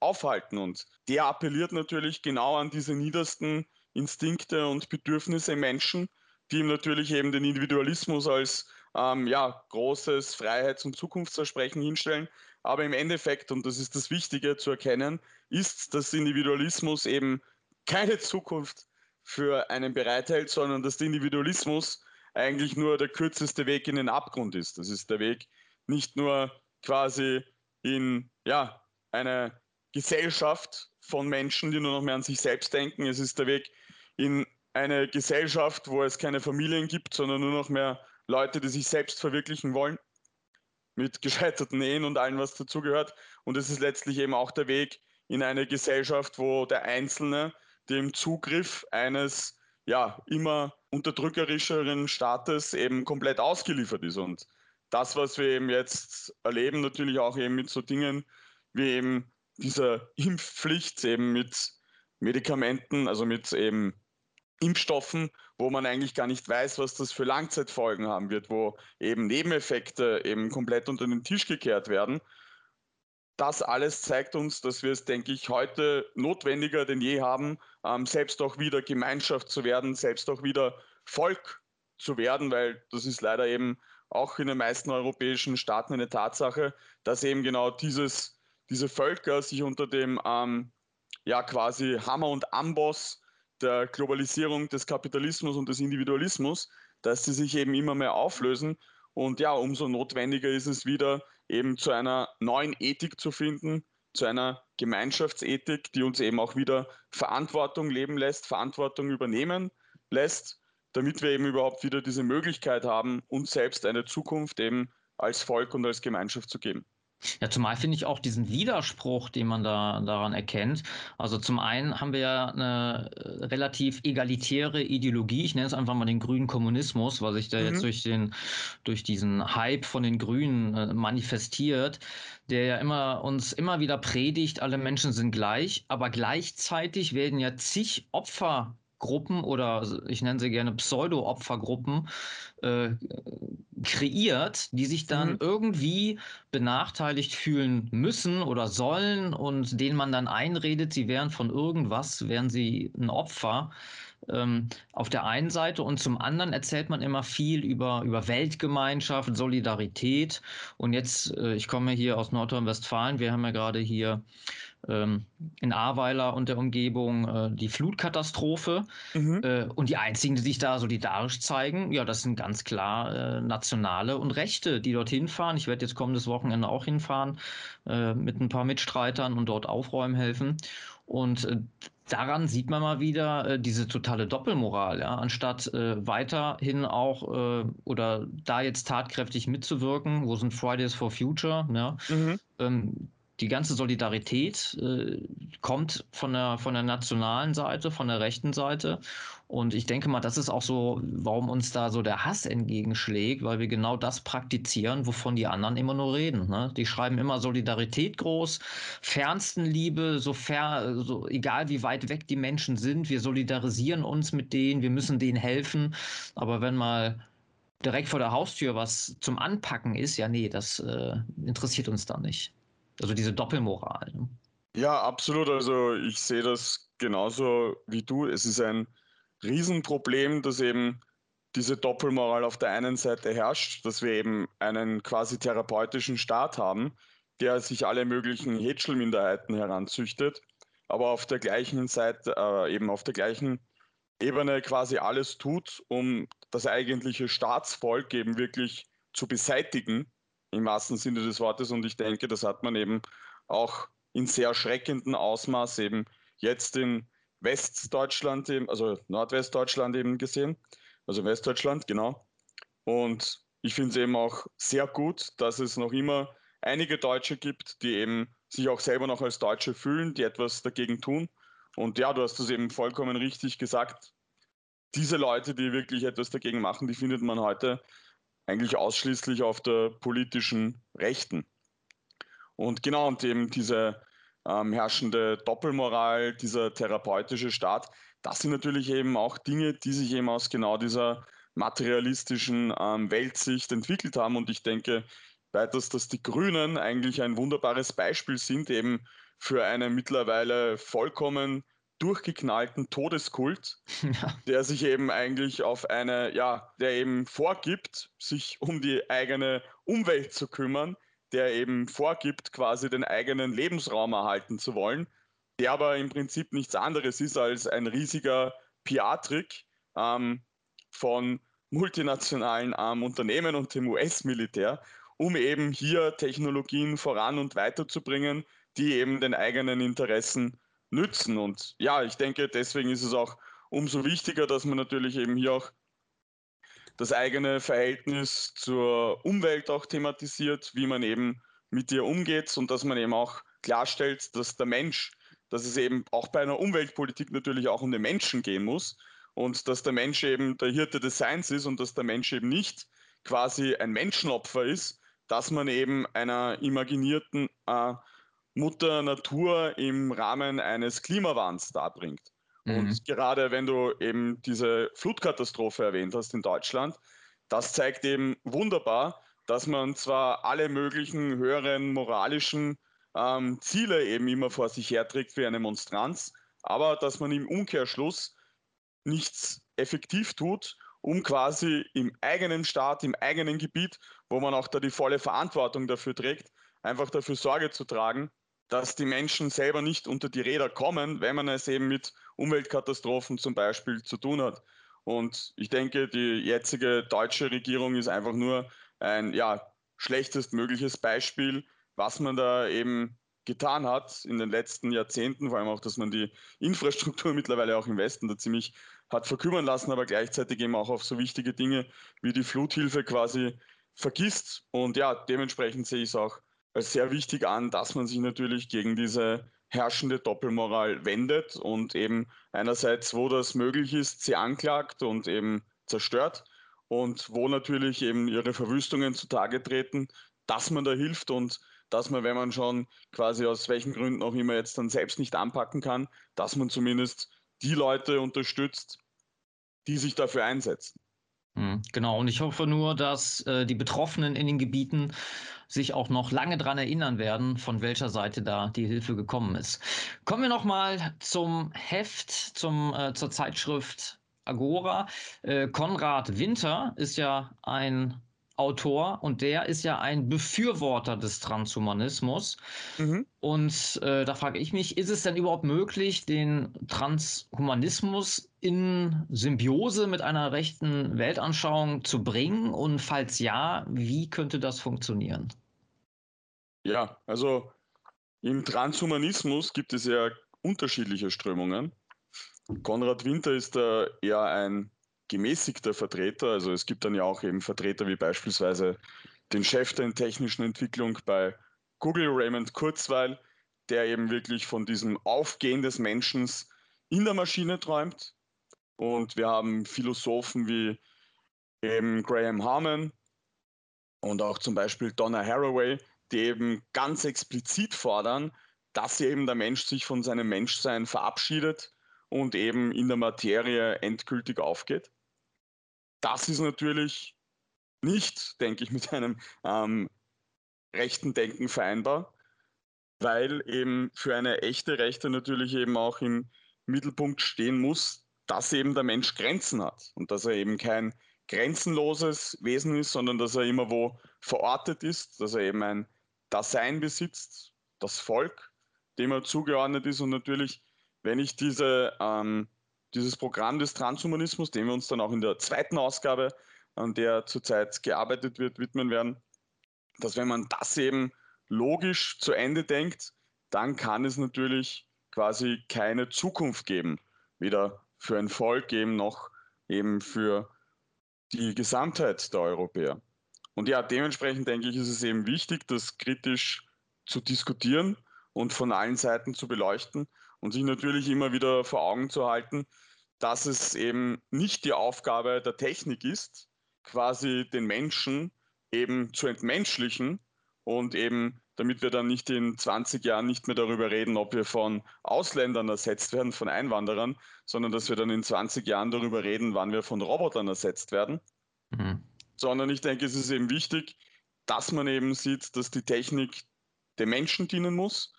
aufhalten. Und der appelliert natürlich genau an diese niedersten Instinkte und Bedürfnisse im Menschen, die ihm natürlich eben den Individualismus als ähm, ja, großes Freiheits- und Zukunftsversprechen hinstellen. Aber im Endeffekt, und das ist das Wichtige zu erkennen, ist, dass Individualismus eben keine Zukunft für einen bereithält, sondern dass der Individualismus eigentlich nur der kürzeste Weg in den Abgrund ist. Das ist der Weg nicht nur quasi in ja, eine Gesellschaft von Menschen, die nur noch mehr an sich selbst denken. Es ist der Weg in eine Gesellschaft, wo es keine Familien gibt, sondern nur noch mehr Leute, die sich selbst verwirklichen wollen, mit gescheiterten Ehen und allem, was dazugehört. Und es ist letztlich eben auch der Weg in eine Gesellschaft, wo der Einzelne dem Zugriff eines ja immer unterdrückerischeren Staates eben komplett ausgeliefert ist. Und das, was wir eben jetzt erleben, natürlich auch eben mit so Dingen wie eben dieser Impfpflicht, eben mit Medikamenten, also mit eben Impfstoffen, wo man eigentlich gar nicht weiß, was das für Langzeitfolgen haben wird, wo eben Nebeneffekte eben komplett unter den Tisch gekehrt werden. Das alles zeigt uns, dass wir es, denke ich, heute notwendiger denn je haben, ähm, selbst auch wieder Gemeinschaft zu werden, selbst auch wieder Volk zu werden, weil das ist leider eben auch in den meisten europäischen Staaten eine Tatsache, dass eben genau dieses, diese Völker sich unter dem ähm, ja quasi Hammer und Amboss der Globalisierung des Kapitalismus und des Individualismus, dass sie sich eben immer mehr auflösen. Und ja, umso notwendiger ist es wieder, eben zu einer neuen Ethik zu finden, zu einer Gemeinschaftsethik, die uns eben auch wieder Verantwortung leben lässt, Verantwortung übernehmen lässt, damit wir eben überhaupt wieder diese Möglichkeit haben, uns selbst eine Zukunft eben als Volk und als Gemeinschaft zu geben. Ja, zumal finde ich auch diesen Widerspruch, den man da daran erkennt. Also zum einen haben wir ja eine äh, relativ egalitäre Ideologie, ich nenne es einfach mal den grünen Kommunismus, was sich da mhm. jetzt durch den durch diesen Hype von den Grünen äh, manifestiert, der ja immer uns immer wieder predigt, alle Menschen sind gleich, aber gleichzeitig werden ja zig Opfer Gruppen oder ich nenne sie gerne Pseudo-Opfergruppen äh, kreiert, die sich dann mhm. irgendwie benachteiligt fühlen müssen oder sollen und denen man dann einredet, sie wären von irgendwas, wären sie ein Opfer. Ähm, auf der einen Seite und zum anderen erzählt man immer viel über, über Weltgemeinschaft, Solidarität. Und jetzt, äh, ich komme hier aus Nordrhein-Westfalen, wir haben ja gerade hier in Ahrweiler und der Umgebung äh, die Flutkatastrophe. Mhm. Äh, und die einzigen, die sich da solidarisch zeigen, ja, das sind ganz klar äh, Nationale und Rechte, die dorthin fahren. Ich werde jetzt kommendes Wochenende auch hinfahren mit ein paar Mitstreitern und dort aufräumen helfen. Und daran sieht man mal wieder äh, diese totale Doppelmoral, ja, anstatt äh, weiterhin auch äh, oder da jetzt tatkräftig mitzuwirken, wo sind Fridays for Future, ja, mhm. ähm, die ganze Solidarität äh, kommt von der, von der nationalen Seite, von der rechten Seite. Und ich denke mal, das ist auch so, warum uns da so der Hass entgegenschlägt, weil wir genau das praktizieren, wovon die anderen immer nur reden. Ne? Die schreiben immer Solidarität groß, Fernstenliebe, so, fair, so egal wie weit weg die Menschen sind, wir solidarisieren uns mit denen, wir müssen denen helfen. Aber wenn mal direkt vor der Haustür was zum Anpacken ist, ja, nee, das äh, interessiert uns da nicht. Also diese Doppelmoral. Ne? Ja, absolut. Also ich sehe das genauso wie du. Es ist ein Riesenproblem, dass eben diese Doppelmoral auf der einen Seite herrscht, dass wir eben einen quasi therapeutischen Staat haben, der sich alle möglichen Hätschelminderheiten heranzüchtet, aber auf der gleichen Seite, äh, eben auf der gleichen Ebene quasi alles tut, um das eigentliche Staatsvolk eben wirklich zu beseitigen, im wahrsten Sinne des Wortes. Und ich denke, das hat man eben auch in sehr erschreckendem Ausmaß eben jetzt in Westdeutschland, also Nordwestdeutschland eben gesehen, also Westdeutschland, genau. Und ich finde es eben auch sehr gut, dass es noch immer einige Deutsche gibt, die eben sich auch selber noch als Deutsche fühlen, die etwas dagegen tun. Und ja, du hast das eben vollkommen richtig gesagt. Diese Leute, die wirklich etwas dagegen machen, die findet man heute eigentlich ausschließlich auf der politischen Rechten. Und genau, und eben diese ähm, herrschende Doppelmoral, dieser therapeutische Staat, das sind natürlich eben auch Dinge, die sich eben aus genau dieser materialistischen ähm, Weltsicht entwickelt haben. Und ich denke weiters, dass die Grünen eigentlich ein wunderbares Beispiel sind, eben für einen mittlerweile vollkommen durchgeknallten Todeskult, ja. der sich eben eigentlich auf eine, ja, der eben vorgibt, sich um die eigene Umwelt zu kümmern, der eben vorgibt, quasi den eigenen Lebensraum erhalten zu wollen, der aber im Prinzip nichts anderes ist als ein riesiger PR-Trick ähm, von multinationalen ähm, Unternehmen und dem US-Militär, um eben hier Technologien voran und weiterzubringen, die eben den eigenen Interessen nützen. Und ja, ich denke, deswegen ist es auch umso wichtiger, dass man natürlich eben hier auch das eigene Verhältnis zur Umwelt auch thematisiert, wie man eben mit ihr umgeht und dass man eben auch klarstellt, dass der Mensch, dass es eben auch bei einer Umweltpolitik natürlich auch um den Menschen gehen muss und dass der Mensch eben der Hirte des Seins ist und dass der Mensch eben nicht quasi ein Menschenopfer ist, dass man eben einer imaginierten äh, Mutter Natur im Rahmen eines Klimawandels darbringt. Mhm. Und gerade wenn du eben diese Flutkatastrophe erwähnt hast in Deutschland, das zeigt eben wunderbar, dass man zwar alle möglichen höheren moralischen ähm, Ziele eben immer vor sich herträgt wie eine Monstranz, aber dass man im Umkehrschluss nichts effektiv tut, um quasi im eigenen Staat, im eigenen Gebiet, wo man auch da die volle Verantwortung dafür trägt, einfach dafür Sorge zu tragen, dass die Menschen selber nicht unter die Räder kommen, wenn man es eben mit Umweltkatastrophen zum Beispiel zu tun hat. Und ich denke, die jetzige deutsche Regierung ist einfach nur ein ja, schlechtestmögliches Beispiel, was man da eben getan hat in den letzten Jahrzehnten, vor allem auch, dass man die Infrastruktur mittlerweile auch im Westen da ziemlich hat verkümmern lassen, aber gleichzeitig eben auch auf so wichtige Dinge wie die Fluthilfe quasi vergisst. Und ja, dementsprechend sehe ich es auch als sehr wichtig an, dass man sich natürlich gegen diese herrschende Doppelmoral wendet und eben einerseits, wo das möglich ist, sie anklagt und eben zerstört und wo natürlich eben ihre Verwüstungen zutage treten, dass man da hilft und dass man, wenn man schon quasi aus welchen Gründen auch immer jetzt dann selbst nicht anpacken kann, dass man zumindest die Leute unterstützt, die sich dafür einsetzen. Hm, genau, und ich hoffe nur, dass äh, die Betroffenen in den Gebieten sich auch noch lange daran erinnern werden, von welcher Seite da die Hilfe gekommen ist. Kommen wir nochmal zum Heft, zum, äh, zur Zeitschrift Agora. Äh, Konrad Winter ist ja ein Autor und der ist ja ein Befürworter des Transhumanismus. Mhm. Und äh, da frage ich mich, ist es denn überhaupt möglich, den Transhumanismus in Symbiose mit einer rechten Weltanschauung zu bringen? Und falls ja, wie könnte das funktionieren? Ja, also im Transhumanismus gibt es ja unterschiedliche Strömungen. Konrad Winter ist da eher ein gemäßigter Vertreter. Also es gibt dann ja auch eben Vertreter wie beispielsweise den Chef der technischen Entwicklung bei Google, Raymond Kurzweil, der eben wirklich von diesem Aufgehen des Menschen in der Maschine träumt. Und wir haben Philosophen wie eben Graham Harmon und auch zum Beispiel Donna Haraway, die eben ganz explizit fordern, dass eben der Mensch sich von seinem Menschsein verabschiedet und eben in der Materie endgültig aufgeht. Das ist natürlich nicht, denke ich, mit einem ähm, rechten Denken vereinbar, weil eben für eine echte Rechte natürlich eben auch im Mittelpunkt stehen muss, dass eben der Mensch Grenzen hat und dass er eben kein grenzenloses Wesen ist, sondern dass er immer wo verortet ist, dass er eben ein Dasein besitzt, das Volk, dem er zugeordnet ist. Und natürlich, wenn ich diese, ähm, dieses Programm des Transhumanismus, dem wir uns dann auch in der zweiten Ausgabe, an der zurzeit gearbeitet wird, widmen werden, dass wenn man das eben logisch zu Ende denkt, dann kann es natürlich quasi keine Zukunft geben. Weder für ein Volk eben noch eben für die Gesamtheit der Europäer. Und ja, dementsprechend denke ich, ist es eben wichtig, das kritisch zu diskutieren und von allen Seiten zu beleuchten und sich natürlich immer wieder vor Augen zu halten, dass es eben nicht die Aufgabe der Technik ist, quasi den Menschen eben zu entmenschlichen und eben, damit wir dann nicht in 20 Jahren nicht mehr darüber reden, ob wir von Ausländern ersetzt werden, von Einwanderern, sondern dass wir dann in 20 Jahren darüber reden, wann wir von Robotern ersetzt werden. Mhm. Sondern ich denke, es ist eben wichtig, dass man eben sieht, dass die Technik dem Menschen dienen muss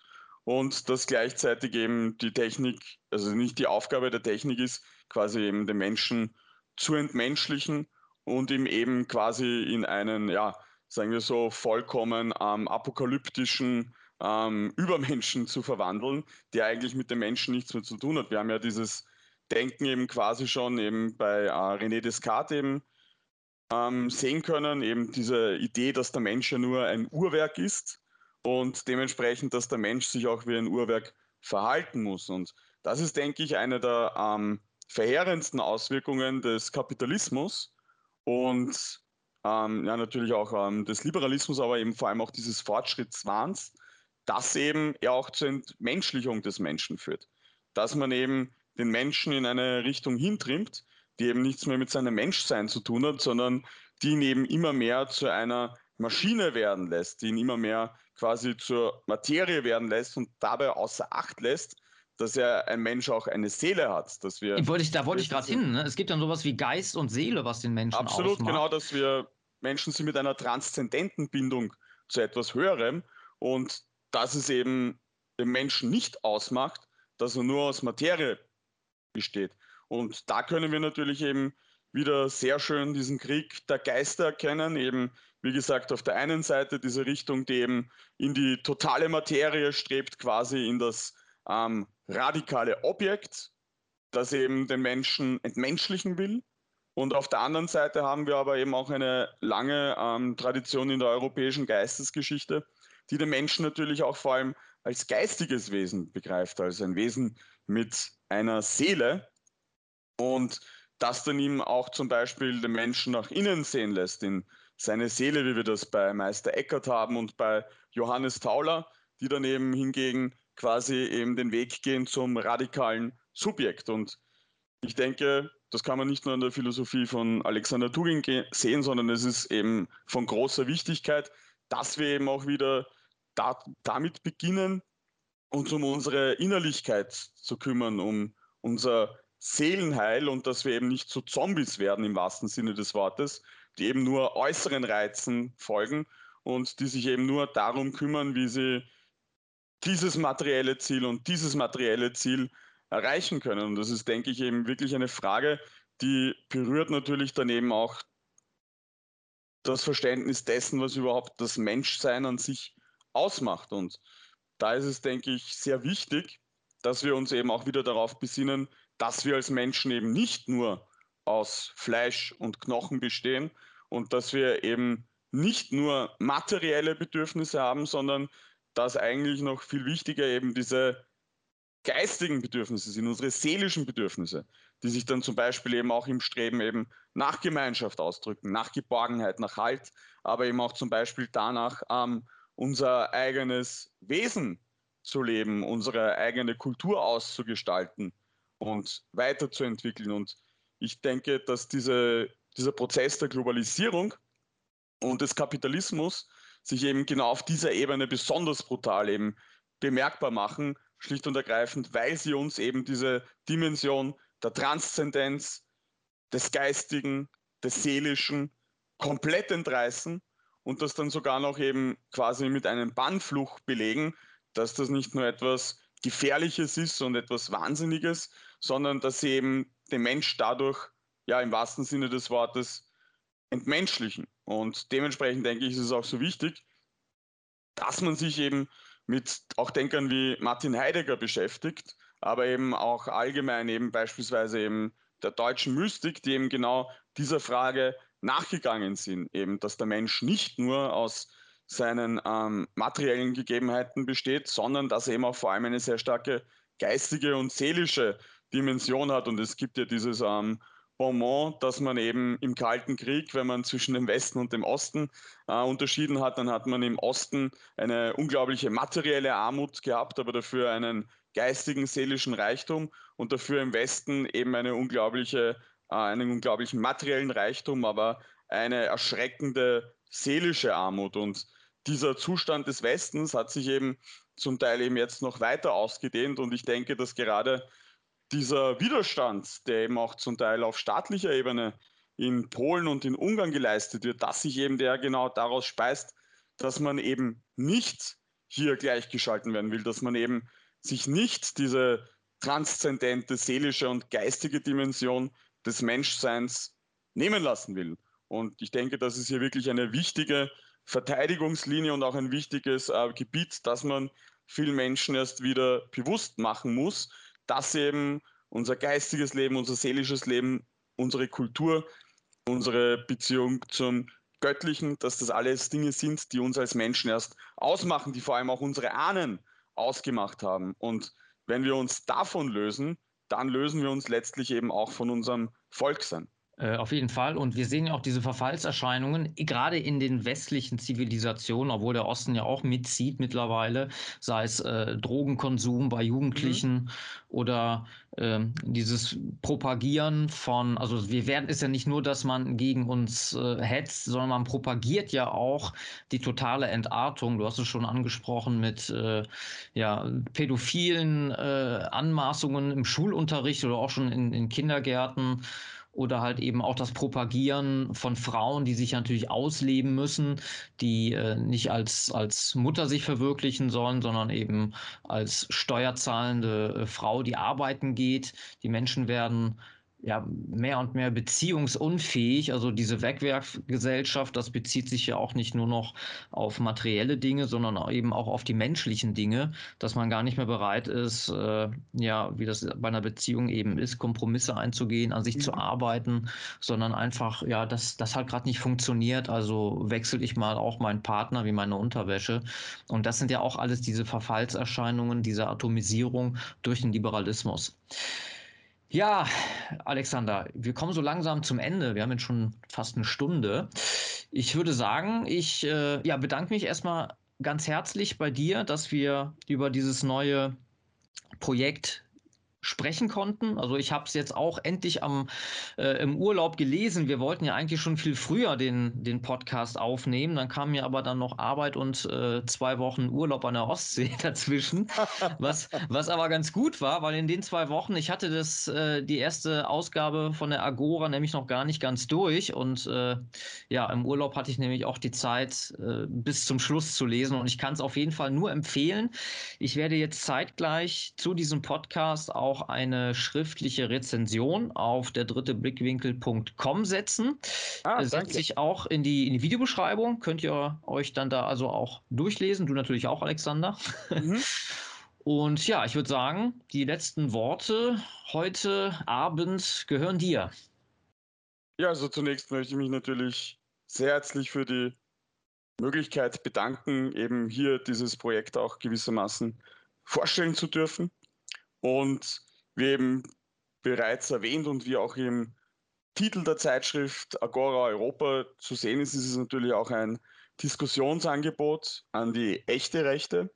und dass gleichzeitig eben die Technik, also nicht die Aufgabe der Technik ist, quasi eben den Menschen zu entmenschlichen und ihm eben quasi in einen, ja, sagen wir so, vollkommen ähm, apokalyptischen ähm, Übermenschen zu verwandeln, der eigentlich mit dem Menschen nichts mehr zu tun hat. Wir haben ja dieses Denken eben quasi schon eben bei äh, René Descartes eben ähm, sehen können, eben diese Idee, dass der Mensch ja nur ein Uhrwerk ist und dementsprechend, dass der Mensch sich auch wie ein Uhrwerk verhalten muss. Und das ist, denke ich, eine der ähm, verheerendsten Auswirkungen des Kapitalismus und ähm, ja, natürlich auch ähm, des Liberalismus, aber eben vor allem auch dieses Fortschrittswahns, das eben ja auch zur Entmenschlichung des Menschen führt. Dass man eben den Menschen in eine Richtung hintrimmt, die eben nichts mehr mit seinem Menschsein zu tun hat, sondern die ihn eben immer mehr zu einer Maschine werden lässt, die ihn immer mehr quasi zur Materie werden lässt und dabei außer Acht lässt, dass er ein Mensch auch eine Seele hat. Dass wir, wollte ich, da wollte ich gerade hin. Ne? Es gibt dann sowas wie Geist und Seele, was den Menschen Absolut, ausmacht. genau, dass wir Menschen sind mit einer transzendenten Bindung zu etwas Höherem und dass es eben den Menschen nicht ausmacht, dass er nur aus Materie besteht. Und da können wir natürlich eben wieder sehr schön diesen Krieg der Geister erkennen, eben wie gesagt auf der einen Seite diese Richtung, die eben in die totale Materie strebt, quasi in das ähm, radikale Objekt, das eben den Menschen entmenschlichen will. Und auf der anderen Seite haben wir aber eben auch eine lange ähm, Tradition in der europäischen Geistesgeschichte, die den Menschen natürlich auch vor allem als geistiges Wesen begreift, als ein Wesen mit einer Seele. Und das dann ihm auch zum Beispiel den Menschen nach innen sehen lässt, in seine Seele, wie wir das bei Meister Eckert haben und bei Johannes Tauler, die dann eben hingegen quasi eben den Weg gehen zum radikalen Subjekt. Und ich denke, das kann man nicht nur in der Philosophie von Alexander Tugin sehen, sondern es ist eben von großer Wichtigkeit, dass wir eben auch wieder da, damit beginnen, uns um unsere Innerlichkeit zu kümmern, um unser Seelenheil und dass wir eben nicht zu Zombies werden im wahrsten Sinne des Wortes, die eben nur äußeren Reizen folgen und die sich eben nur darum kümmern, wie sie dieses materielle Ziel und dieses materielle Ziel erreichen können. Und das ist, denke ich, eben wirklich eine Frage, die berührt natürlich daneben auch das Verständnis dessen, was überhaupt das Menschsein an sich ausmacht. Und da ist es, denke ich, sehr wichtig, dass wir uns eben auch wieder darauf besinnen, dass wir als Menschen eben nicht nur aus Fleisch und Knochen bestehen und dass wir eben nicht nur materielle Bedürfnisse haben, sondern dass eigentlich noch viel wichtiger eben diese geistigen Bedürfnisse sind, unsere seelischen Bedürfnisse, die sich dann zum Beispiel eben auch im Streben eben nach Gemeinschaft ausdrücken, nach Geborgenheit, nach Halt, aber eben auch zum Beispiel danach, ähm, unser eigenes Wesen zu leben, unsere eigene Kultur auszugestalten und weiterzuentwickeln. Und ich denke, dass diese, dieser Prozess der Globalisierung und des Kapitalismus sich eben genau auf dieser Ebene besonders brutal eben bemerkbar machen, schlicht und ergreifend, weil sie uns eben diese Dimension der Transzendenz, des Geistigen, des Seelischen komplett entreißen und das dann sogar noch eben quasi mit einem Bannfluch belegen, dass das nicht nur etwas Gefährliches ist und etwas Wahnsinniges, sondern dass sie eben den Mensch dadurch, ja, im wahrsten Sinne des Wortes, entmenschlichen. Und dementsprechend denke ich, ist es auch so wichtig, dass man sich eben mit auch Denkern wie Martin Heidegger beschäftigt, aber eben auch allgemein eben beispielsweise eben der deutschen Mystik, die eben genau dieser Frage nachgegangen sind, eben dass der Mensch nicht nur aus seinen ähm, materiellen Gegebenheiten besteht, sondern dass er eben auch vor allem eine sehr starke geistige und seelische Dimension hat. Und es gibt ja dieses ähm, Bonmot, dass man eben im Kalten Krieg, wenn man zwischen dem Westen und dem Osten äh, unterschieden hat, dann hat man im Osten eine unglaubliche materielle Armut gehabt, aber dafür einen geistigen, seelischen Reichtum und dafür im Westen eben eine unglaubliche, äh, einen unglaublichen materiellen Reichtum, aber eine erschreckende seelische Armut. Und dieser Zustand des Westens hat sich eben zum Teil eben jetzt noch weiter ausgedehnt und ich denke, dass gerade dieser Widerstand, der eben auch zum Teil auf staatlicher Ebene in Polen und in Ungarn geleistet wird, dass sich eben der genau daraus speist, dass man eben nicht hier gleichgeschalten werden will, dass man eben sich nicht diese transzendente seelische und geistige Dimension des Menschseins nehmen lassen will. Und ich denke, das ist hier wirklich eine wichtige Verteidigungslinie und auch ein wichtiges äh, Gebiet, das man vielen Menschen erst wieder bewusst machen muss, dass eben unser geistiges Leben, unser seelisches Leben, unsere Kultur, unsere Beziehung zum Göttlichen, dass das alles Dinge sind, die uns als Menschen erst ausmachen, die vor allem auch unsere Ahnen ausgemacht haben. Und wenn wir uns davon lösen, dann lösen wir uns letztlich eben auch von unserem Volksein. Äh, auf jeden Fall. Und wir sehen ja auch diese Verfallserscheinungen, gerade in den westlichen Zivilisationen, obwohl der Osten ja auch mitzieht mittlerweile, sei es äh, Drogenkonsum bei Jugendlichen mhm. oder äh, dieses Propagieren von, also wir werden ist ja nicht nur, dass man gegen uns äh, hetzt, sondern man propagiert ja auch die totale Entartung. Du hast es schon angesprochen mit äh, ja, pädophilen äh, Anmaßungen im Schulunterricht oder auch schon in, in Kindergärten oder halt eben auch das Propagieren von Frauen, die sich natürlich ausleben müssen, die äh, nicht als, als Mutter sich verwirklichen sollen, sondern eben als steuerzahlende äh, Frau, die arbeiten geht. Die Menschen werden ja, mehr und mehr beziehungsunfähig. Also diese Wegwerfgesellschaft, das bezieht sich ja auch nicht nur noch auf materielle Dinge, sondern eben auch auf die menschlichen Dinge, dass man gar nicht mehr bereit ist, äh, ja, wie das bei einer Beziehung eben ist, Kompromisse einzugehen, an sich mhm. zu arbeiten, sondern einfach, ja, das, das hat gerade nicht funktioniert, also wechsle ich mal auch meinen Partner wie meine Unterwäsche. Und das sind ja auch alles diese Verfallserscheinungen, diese Atomisierung durch den Liberalismus. Ja, Alexander, wir kommen so langsam zum Ende. Wir haben jetzt schon fast eine Stunde. Ich würde sagen, ich äh, ja, bedanke mich erstmal ganz herzlich bei dir, dass wir über dieses neue Projekt sprechen konnten. Also ich habe es jetzt auch endlich am, äh, im Urlaub gelesen. Wir wollten ja eigentlich schon viel früher den, den Podcast aufnehmen. Dann kam mir aber dann noch Arbeit und äh, zwei Wochen Urlaub an der Ostsee dazwischen, was, was aber ganz gut war, weil in den zwei Wochen, ich hatte das, äh, die erste Ausgabe von der Agora nämlich noch gar nicht ganz durch und äh, ja, im Urlaub hatte ich nämlich auch die Zeit äh, bis zum Schluss zu lesen und ich kann es auf jeden Fall nur empfehlen. Ich werde jetzt zeitgleich zu diesem Podcast auch auch eine schriftliche Rezension auf der dritte Blickwinkel.com setzen. Ah, Setzt sich auch in die, in die Videobeschreibung. Könnt ihr euch dann da also auch durchlesen. Du natürlich auch, Alexander. Mhm. Und ja, ich würde sagen, die letzten Worte heute Abend gehören dir. Ja, also zunächst möchte ich mich natürlich sehr herzlich für die Möglichkeit bedanken, eben hier dieses Projekt auch gewissermaßen vorstellen zu dürfen. Und wie eben bereits erwähnt und wie auch im Titel der Zeitschrift Agora Europa zu sehen ist, ist es natürlich auch ein Diskussionsangebot an die echte Rechte.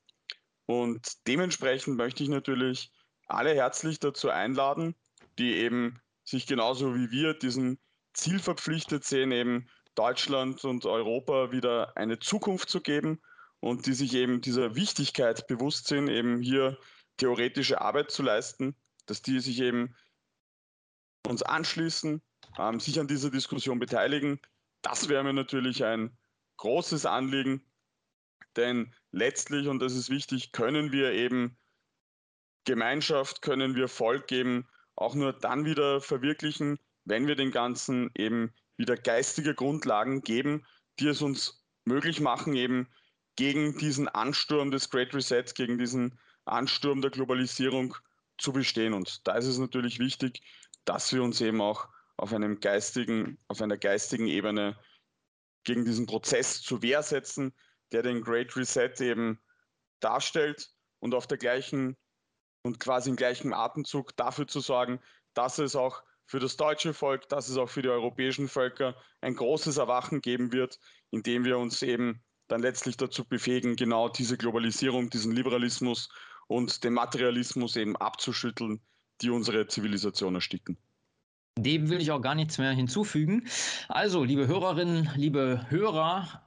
Und dementsprechend möchte ich natürlich alle herzlich dazu einladen, die eben sich genauso wie wir diesem Ziel verpflichtet sehen, eben Deutschland und Europa wieder eine Zukunft zu geben und die sich eben dieser Wichtigkeit bewusst sind, eben hier theoretische Arbeit zu leisten, dass die sich eben uns anschließen, ähm, sich an dieser Diskussion beteiligen, Das wäre mir natürlich ein großes Anliegen, denn letztlich, und das ist wichtig, können wir eben Gemeinschaft, können wir Volk eben auch nur dann wieder verwirklichen, wenn wir den Ganzen eben wieder geistige Grundlagen geben, die es uns möglich machen, eben gegen diesen Ansturm des Great Resets, gegen diesen Ansturm der Globalisierung zu bestehen. Und da ist es natürlich wichtig, dass wir uns eben auch auf einem geistigen, auf einer geistigen Ebene gegen diesen Prozess zur Wehr setzen, der den Great Reset eben darstellt und auf der gleichen und quasi im gleichen Atemzug dafür zu sorgen, dass es auch für das deutsche Volk, dass es auch für die europäischen Völker ein großes Erwachen geben wird, indem wir uns eben dann letztlich dazu befähigen, genau diese Globalisierung, diesen Liberalismus und den Materialismus eben abzuschütteln, die unsere Zivilisation ersticken. Dem will ich auch gar nichts mehr hinzufügen. Also, liebe Hörerinnen, liebe Hörer,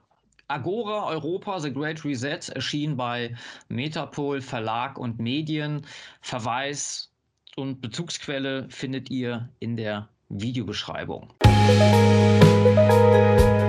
Agora Europa The Great Reset erschien bei Metapol Verlag und Medien. Verweis und Bezugsquelle findet ihr in der Videobeschreibung. Musik